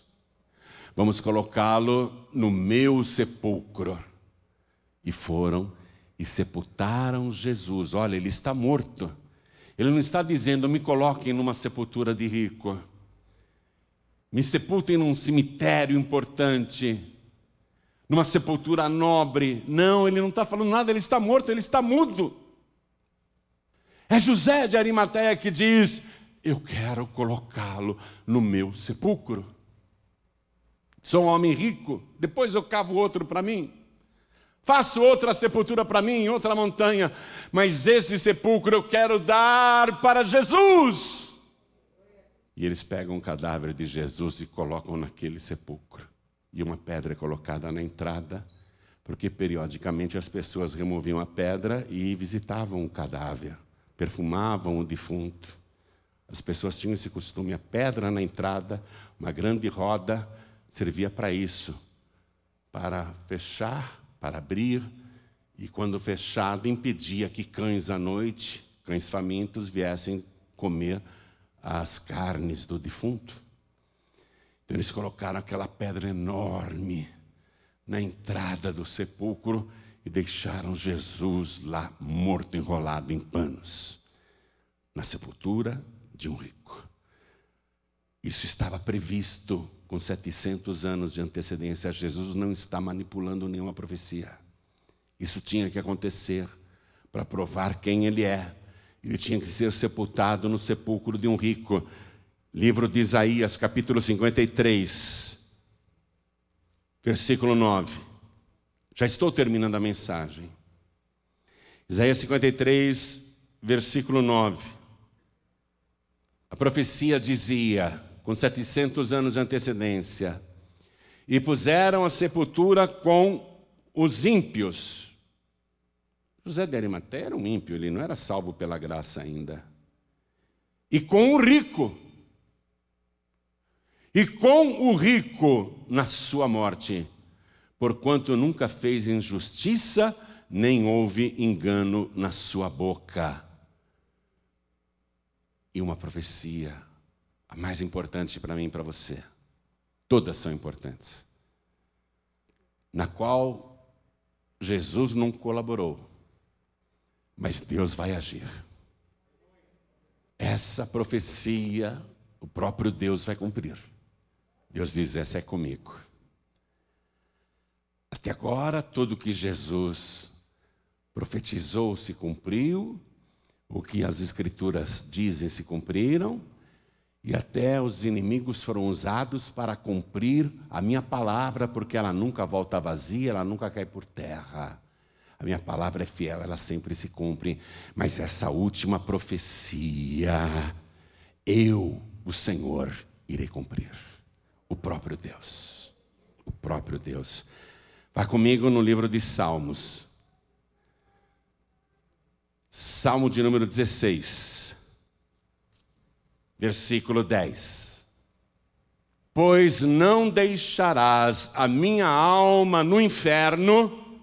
Speaker 2: Vamos colocá-lo no meu sepulcro. E foram e sepultaram Jesus. Olha, ele está morto. Ele não está dizendo, me coloquem numa sepultura de rico. Me sepultem num cemitério importante numa sepultura nobre. Não, ele não está falando nada, ele está morto, ele está mudo. É José de Arimateia que diz: Eu quero colocá-lo no meu sepulcro. Sou um homem rico, depois eu cavo outro para mim. Faço outra sepultura para mim em outra montanha, mas esse sepulcro eu quero dar para Jesus. E eles pegam o cadáver de Jesus e colocam naquele sepulcro e uma pedra colocada na entrada, porque periodicamente as pessoas removiam a pedra e visitavam o cadáver, perfumavam o defunto. As pessoas tinham esse costume, a pedra na entrada, uma grande roda, servia para isso, para fechar, para abrir, e quando fechado, impedia que cães à noite, cães famintos, viessem comer as carnes do defunto. Então eles colocaram aquela pedra enorme na entrada do sepulcro e deixaram Jesus lá morto, enrolado em panos, na sepultura de um rico. Isso estava previsto com 700 anos de antecedência. Jesus não está manipulando nenhuma profecia. Isso tinha que acontecer para provar quem ele é. Ele tinha que ser sepultado no sepulcro de um rico. Livro de Isaías, capítulo 53, versículo 9. Já estou terminando a mensagem. Isaías 53, versículo 9. A profecia dizia, com 700 anos de antecedência, e puseram a sepultura com os ímpios. José de Arimateia era um ímpio, ele não era salvo pela graça ainda. E com o rico, e com o rico na sua morte, porquanto nunca fez injustiça, nem houve engano na sua boca. E uma profecia, a mais importante para mim e para você, todas são importantes, na qual Jesus não colaborou, mas Deus vai agir. Essa profecia o próprio Deus vai cumprir. Deus diz: essa é comigo. Até agora, tudo que Jesus profetizou se cumpriu, o que as Escrituras dizem se cumpriram, e até os inimigos foram usados para cumprir a minha palavra, porque ela nunca volta vazia, ela nunca cai por terra. A minha palavra é fiel, ela sempre se cumpre. Mas essa última profecia, eu, o Senhor, irei cumprir o próprio Deus. O próprio Deus. Vá comigo no livro de Salmos. Salmo de número 16, versículo 10. Pois não deixarás a minha alma no inferno,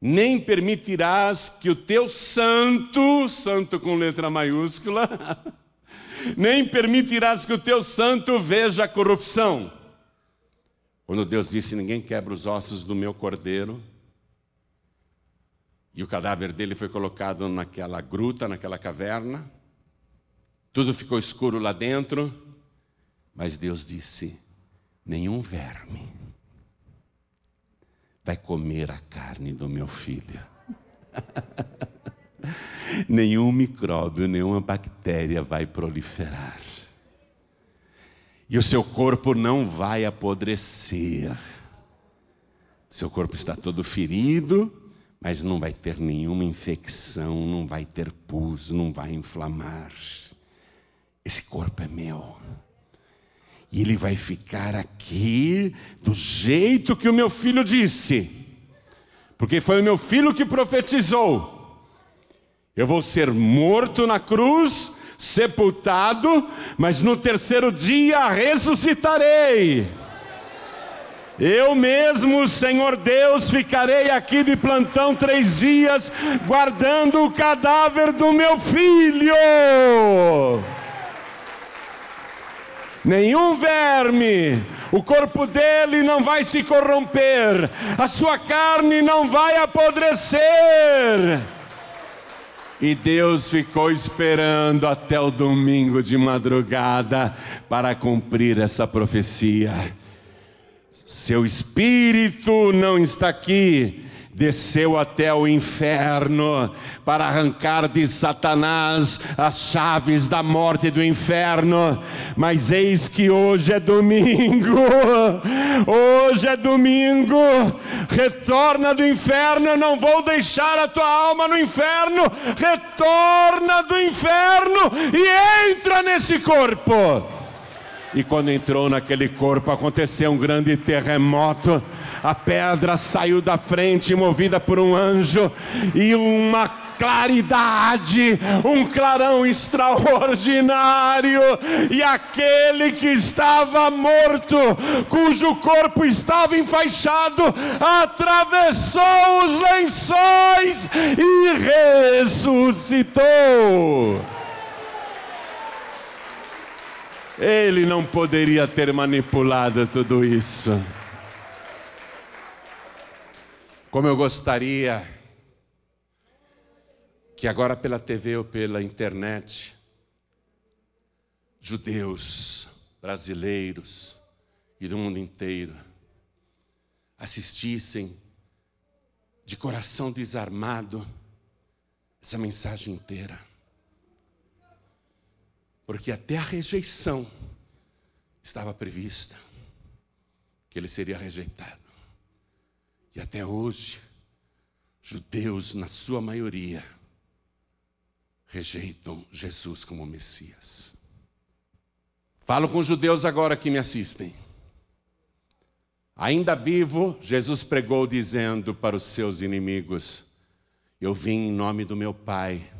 Speaker 2: nem permitirás que o teu santo, santo com letra maiúscula, nem permitirás que o teu santo veja a corrupção. Quando Deus disse: Ninguém quebra os ossos do meu cordeiro, e o cadáver dele foi colocado naquela gruta, naquela caverna, tudo ficou escuro lá dentro, mas Deus disse: Nenhum verme vai comer a carne do meu filho. nenhum micróbio, nenhuma bactéria vai proliferar. E o seu corpo não vai apodrecer. Seu corpo está todo ferido, mas não vai ter nenhuma infecção, não vai ter pus, não vai inflamar. Esse corpo é meu. E ele vai ficar aqui do jeito que o meu filho disse, porque foi o meu filho que profetizou. Eu vou ser morto na cruz, sepultado, mas no terceiro dia ressuscitarei. Eu mesmo, Senhor Deus, ficarei aqui de plantão três dias, guardando o cadáver do meu filho. Nenhum verme, o corpo dele não vai se corromper, a sua carne não vai apodrecer. E Deus ficou esperando até o domingo de madrugada para cumprir essa profecia. Seu espírito não está aqui, desceu até o inferno para arrancar de Satanás as chaves da morte do inferno. Mas eis que hoje é domingo, hoje é domingo, retorna do inferno, eu não vou deixar a tua alma no inferno, retorna do inferno e entra nesse corpo. E quando entrou naquele corpo, aconteceu um grande terremoto. A pedra saiu da frente, movida por um anjo, e uma claridade, um clarão extraordinário, e aquele que estava morto, cujo corpo estava enfaixado, atravessou os lençóis e ressuscitou. Ele não poderia ter manipulado tudo isso. Como eu gostaria que agora pela TV ou pela internet, judeus, brasileiros e do mundo inteiro assistissem de coração desarmado essa mensagem inteira porque até a rejeição estava prevista, que ele seria rejeitado. E até hoje, judeus, na sua maioria, rejeitam Jesus como Messias. Falo com judeus agora que me assistem. Ainda vivo, Jesus pregou dizendo para os seus inimigos: Eu vim em nome do meu Pai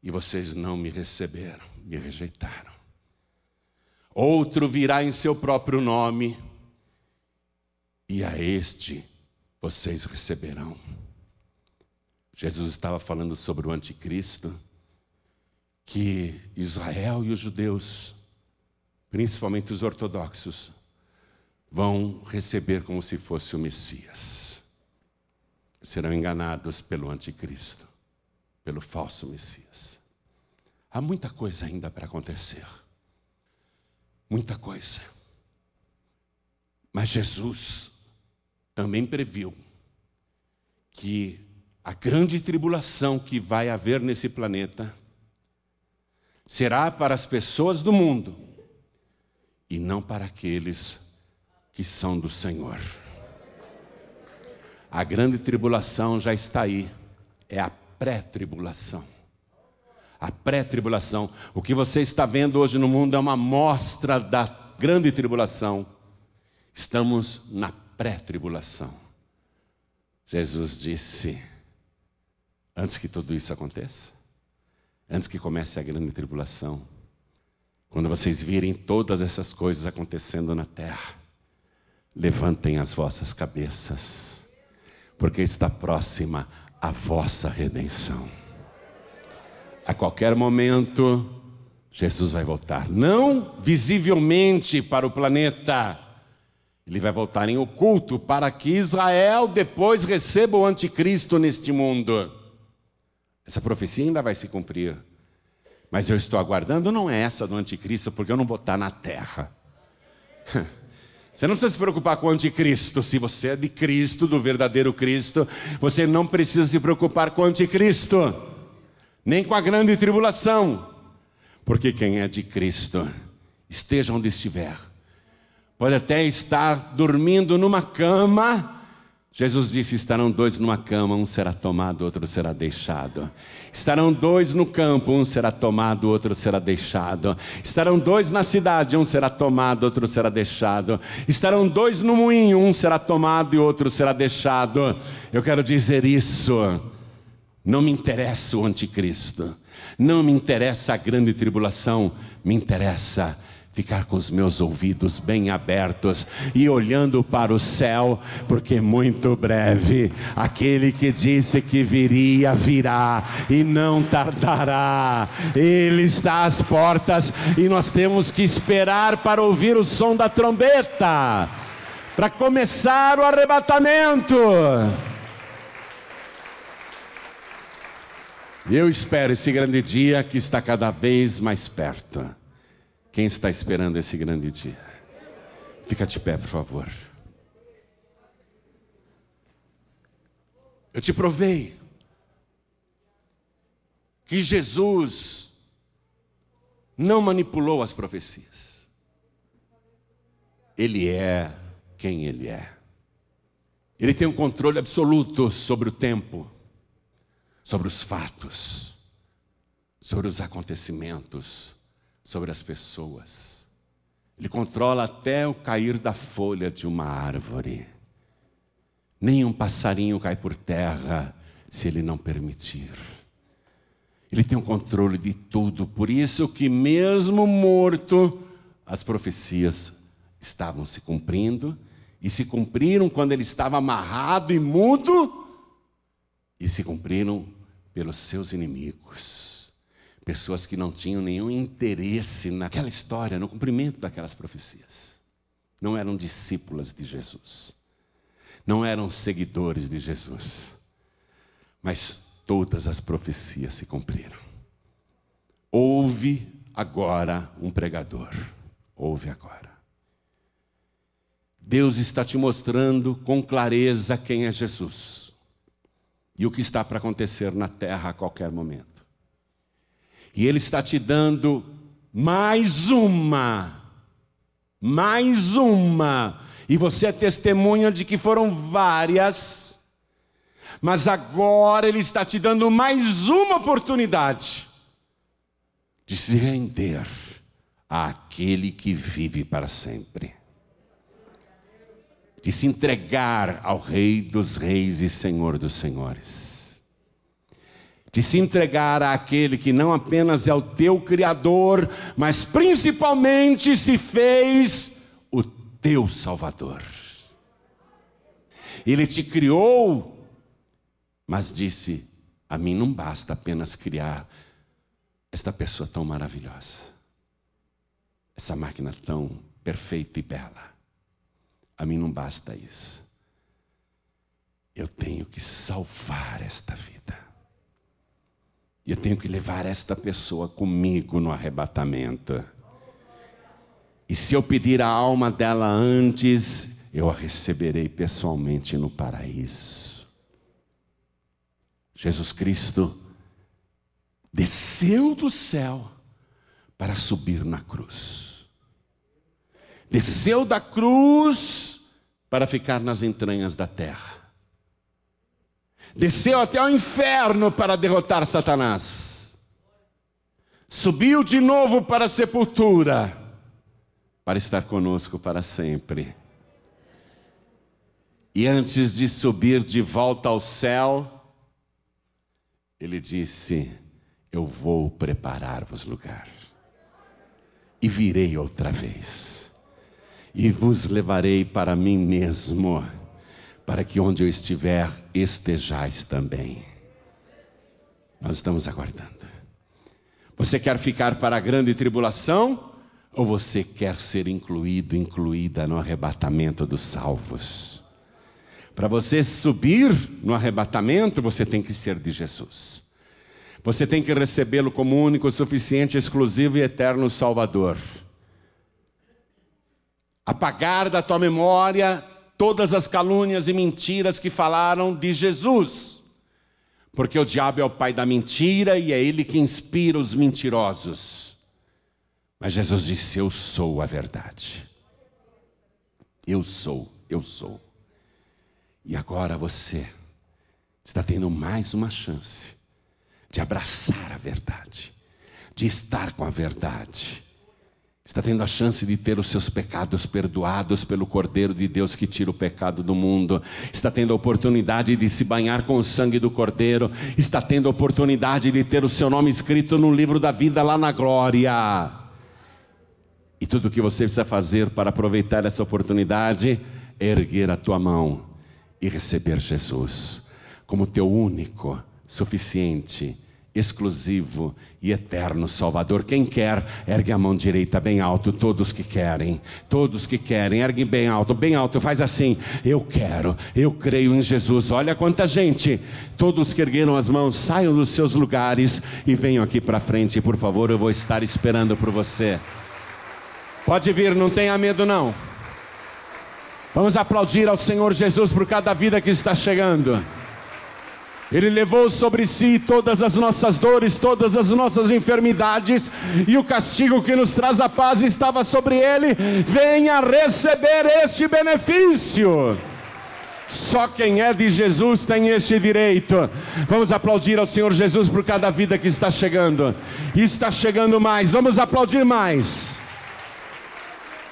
Speaker 2: e vocês não me receberam me rejeitaram. Outro virá em seu próprio nome, e a este vocês receberão. Jesus estava falando sobre o anticristo, que Israel e os judeus, principalmente os ortodoxos, vão receber como se fosse o Messias. Serão enganados pelo anticristo, pelo falso Messias. Há muita coisa ainda para acontecer. Muita coisa. Mas Jesus também previu que a grande tribulação que vai haver nesse planeta será para as pessoas do mundo e não para aqueles que são do Senhor. A grande tribulação já está aí, é a pré-tribulação a pré-tribulação. O que você está vendo hoje no mundo é uma mostra da grande tribulação. Estamos na pré-tribulação. Jesus disse: antes que tudo isso aconteça, antes que comece a grande tribulação, quando vocês virem todas essas coisas acontecendo na terra, levantem as vossas cabeças, porque está próxima a vossa redenção. A qualquer momento, Jesus vai voltar. Não visivelmente para o planeta. Ele vai voltar em oculto para que Israel depois receba o anticristo neste mundo. Essa profecia ainda vai se cumprir. Mas eu estou aguardando não é essa do anticristo, porque eu não vou estar na terra. Você não precisa se preocupar com o anticristo. Se você é de Cristo, do verdadeiro Cristo, você não precisa se preocupar com o anticristo nem com a grande tribulação, porque quem é de Cristo, esteja onde estiver, pode até estar dormindo numa cama, Jesus disse: estarão dois numa cama, um será tomado, outro será deixado. Estarão dois no campo, um será tomado, outro será deixado. Estarão dois na cidade, um será tomado, outro será deixado. Estarão dois no moinho, um será tomado e outro será deixado. Eu quero dizer isso. Não me interessa o anticristo, não me interessa a grande tribulação, me interessa ficar com os meus ouvidos bem abertos e olhando para o céu, porque muito breve aquele que disse que viria, virá e não tardará. Ele está às portas e nós temos que esperar para ouvir o som da trombeta, para começar o arrebatamento. Eu espero esse grande dia que está cada vez mais perto. Quem está esperando esse grande dia? Fica de pé, por favor. Eu te provei que Jesus não manipulou as profecias. Ele é quem ele é. Ele tem um controle absoluto sobre o tempo, sobre os fatos, sobre os acontecimentos sobre as pessoas. Ele controla até o cair da folha de uma árvore. Nenhum passarinho cai por terra se ele não permitir. Ele tem o controle de tudo, por isso que mesmo morto, as profecias estavam se cumprindo e se cumpriram quando ele estava amarrado e mudo e se cumpriram pelos seus inimigos. Pessoas que não tinham nenhum interesse naquela história, no cumprimento daquelas profecias. Não eram discípulas de Jesus. Não eram seguidores de Jesus. Mas todas as profecias se cumpriram. Ouve agora um pregador. Ouve agora. Deus está te mostrando com clareza quem é Jesus e o que está para acontecer na terra a qualquer momento. E Ele está te dando mais uma, mais uma, e você é testemunha de que foram várias, mas agora Ele está te dando mais uma oportunidade de se render àquele que vive para sempre, de se entregar ao Rei dos Reis e Senhor dos Senhores de se entregar àquele que não apenas é o teu Criador, mas principalmente se fez o teu Salvador. Ele te criou, mas disse: A mim não basta apenas criar esta pessoa tão maravilhosa, essa máquina tão perfeita e bela. A mim não basta isso. Eu tenho que salvar esta vida. Eu tenho que levar esta pessoa comigo no arrebatamento. E se eu pedir a alma dela antes, eu a receberei pessoalmente no paraíso. Jesus Cristo desceu do céu para subir na cruz. Desceu da cruz para ficar nas entranhas da terra desceu até o inferno para derrotar Satanás, subiu de novo para a sepultura, para estar conosco para sempre. E antes de subir de volta ao céu, ele disse: Eu vou preparar-vos lugar, e virei outra vez, e vos levarei para mim mesmo para que onde eu estiver estejais também. Nós estamos aguardando. Você quer ficar para a grande tribulação? Ou você quer ser incluído, incluída no arrebatamento dos salvos? Para você subir no arrebatamento, você tem que ser de Jesus. Você tem que recebê-lo como único, suficiente, exclusivo e eterno Salvador. Apagar da tua memória todas as calúnias e mentiras que falaram de Jesus. Porque o diabo é o pai da mentira e é ele que inspira os mentirosos. Mas Jesus disse: Eu sou a verdade. Eu sou, eu sou. E agora você está tendo mais uma chance de abraçar a verdade, de estar com a verdade. Está tendo a chance de ter os seus pecados perdoados pelo Cordeiro de Deus que tira o pecado do mundo. Está tendo a oportunidade de se banhar com o sangue do Cordeiro. Está tendo a oportunidade de ter o seu nome escrito no livro da vida lá na glória. E tudo o que você precisa fazer para aproveitar essa oportunidade é erguer a tua mão e receber Jesus como teu único, suficiente, exclusivo e eterno Salvador. Quem quer, ergue a mão direita bem alto. Todos que querem, todos que querem, ergue bem alto, bem alto. Faz assim: Eu quero, eu creio em Jesus. Olha quanta gente. Todos que ergueram as mãos, saiam dos seus lugares e venham aqui para frente, por favor. Eu vou estar esperando por você. Pode vir, não tenha medo não. Vamos aplaudir ao Senhor Jesus por cada vida que está chegando. Ele levou sobre si todas as nossas dores, todas as nossas enfermidades, e o castigo que nos traz a paz estava sobre ele. Venha receber este benefício. Só quem é de Jesus tem este direito. Vamos aplaudir ao Senhor Jesus por cada vida que está chegando. E está chegando mais. Vamos aplaudir mais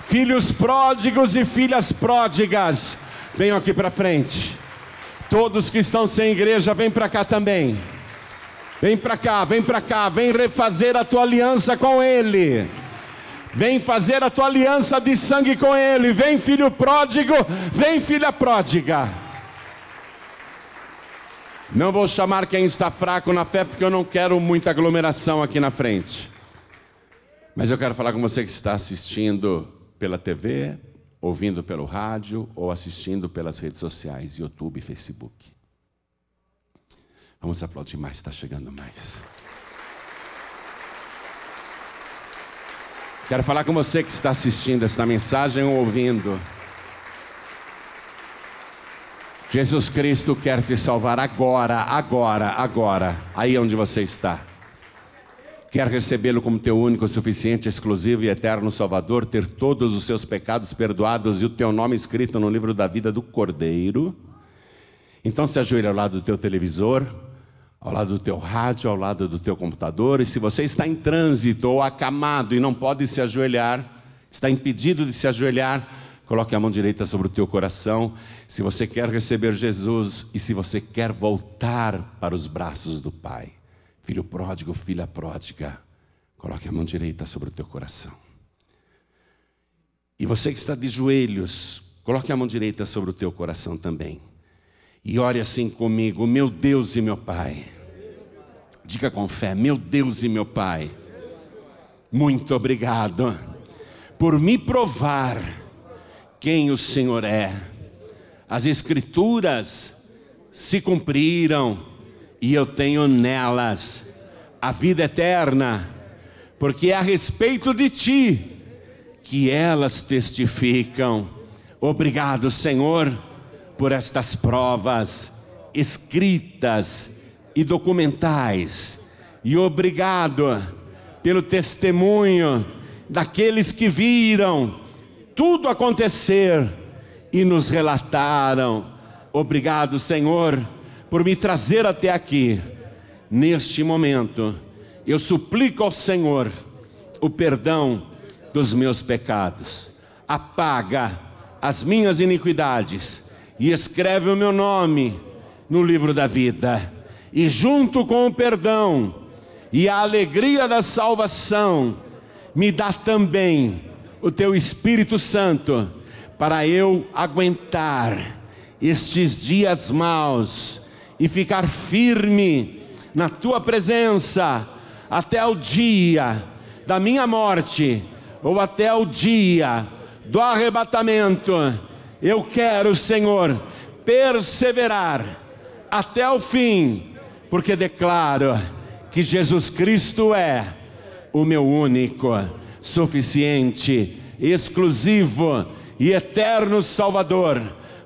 Speaker 2: filhos pródigos e filhas pródigas, venham aqui para frente. Todos que estão sem igreja, vem para cá também. Vem para cá, vem para cá, vem refazer a tua aliança com Ele. Vem fazer a tua aliança de sangue com Ele. Vem, filho pródigo, vem, filha pródiga. Não vou chamar quem está fraco na fé, porque eu não quero muita aglomeração aqui na frente. Mas eu quero falar com você que está assistindo pela TV, ouvindo pelo rádio ou assistindo pelas redes sociais, YouTube, Facebook. Vamos aplaudir mais, está chegando mais. Quero falar com você que está assistindo esta mensagem ou ouvindo. Jesus Cristo quer te salvar agora, agora, agora, aí onde você está. Quer recebê-lo como teu único, suficiente, exclusivo e eterno Salvador, ter todos os seus pecados perdoados e o teu nome escrito no livro da vida do Cordeiro? Então se ajoelhe ao lado do teu televisor, ao lado do teu rádio, ao lado do teu computador, e se você está em trânsito ou acamado e não pode se ajoelhar, está impedido de se ajoelhar, coloque a mão direita sobre o teu coração. Se você quer receber Jesus e se você quer voltar para os braços do Pai. Filho pródigo, filha pródiga, coloque a mão direita sobre o teu coração. E você que está de joelhos, coloque a mão direita sobre o teu coração também. E ore assim comigo, meu Deus e meu Pai. Diga com fé, meu Deus e meu Pai. Muito obrigado por me provar quem o Senhor é. As Escrituras se cumpriram e eu tenho nelas a vida eterna, porque é a respeito de ti que elas testificam. Obrigado, Senhor, por estas provas escritas e documentais, e obrigado pelo testemunho daqueles que viram tudo acontecer e nos relataram. Obrigado, Senhor por me trazer até aqui. Neste momento, eu suplico ao Senhor o perdão dos meus pecados. Apaga as minhas iniquidades e escreve o meu nome no livro da vida. E junto com o perdão e a alegria da salvação, me dá também o teu Espírito Santo para eu aguentar estes dias maus e ficar firme na tua presença até o dia da minha morte ou até o dia do arrebatamento. Eu quero, Senhor, perseverar até o fim, porque declaro que Jesus Cristo é o meu único, suficiente, exclusivo e eterno Salvador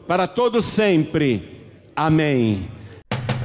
Speaker 2: para todo sempre. Amém.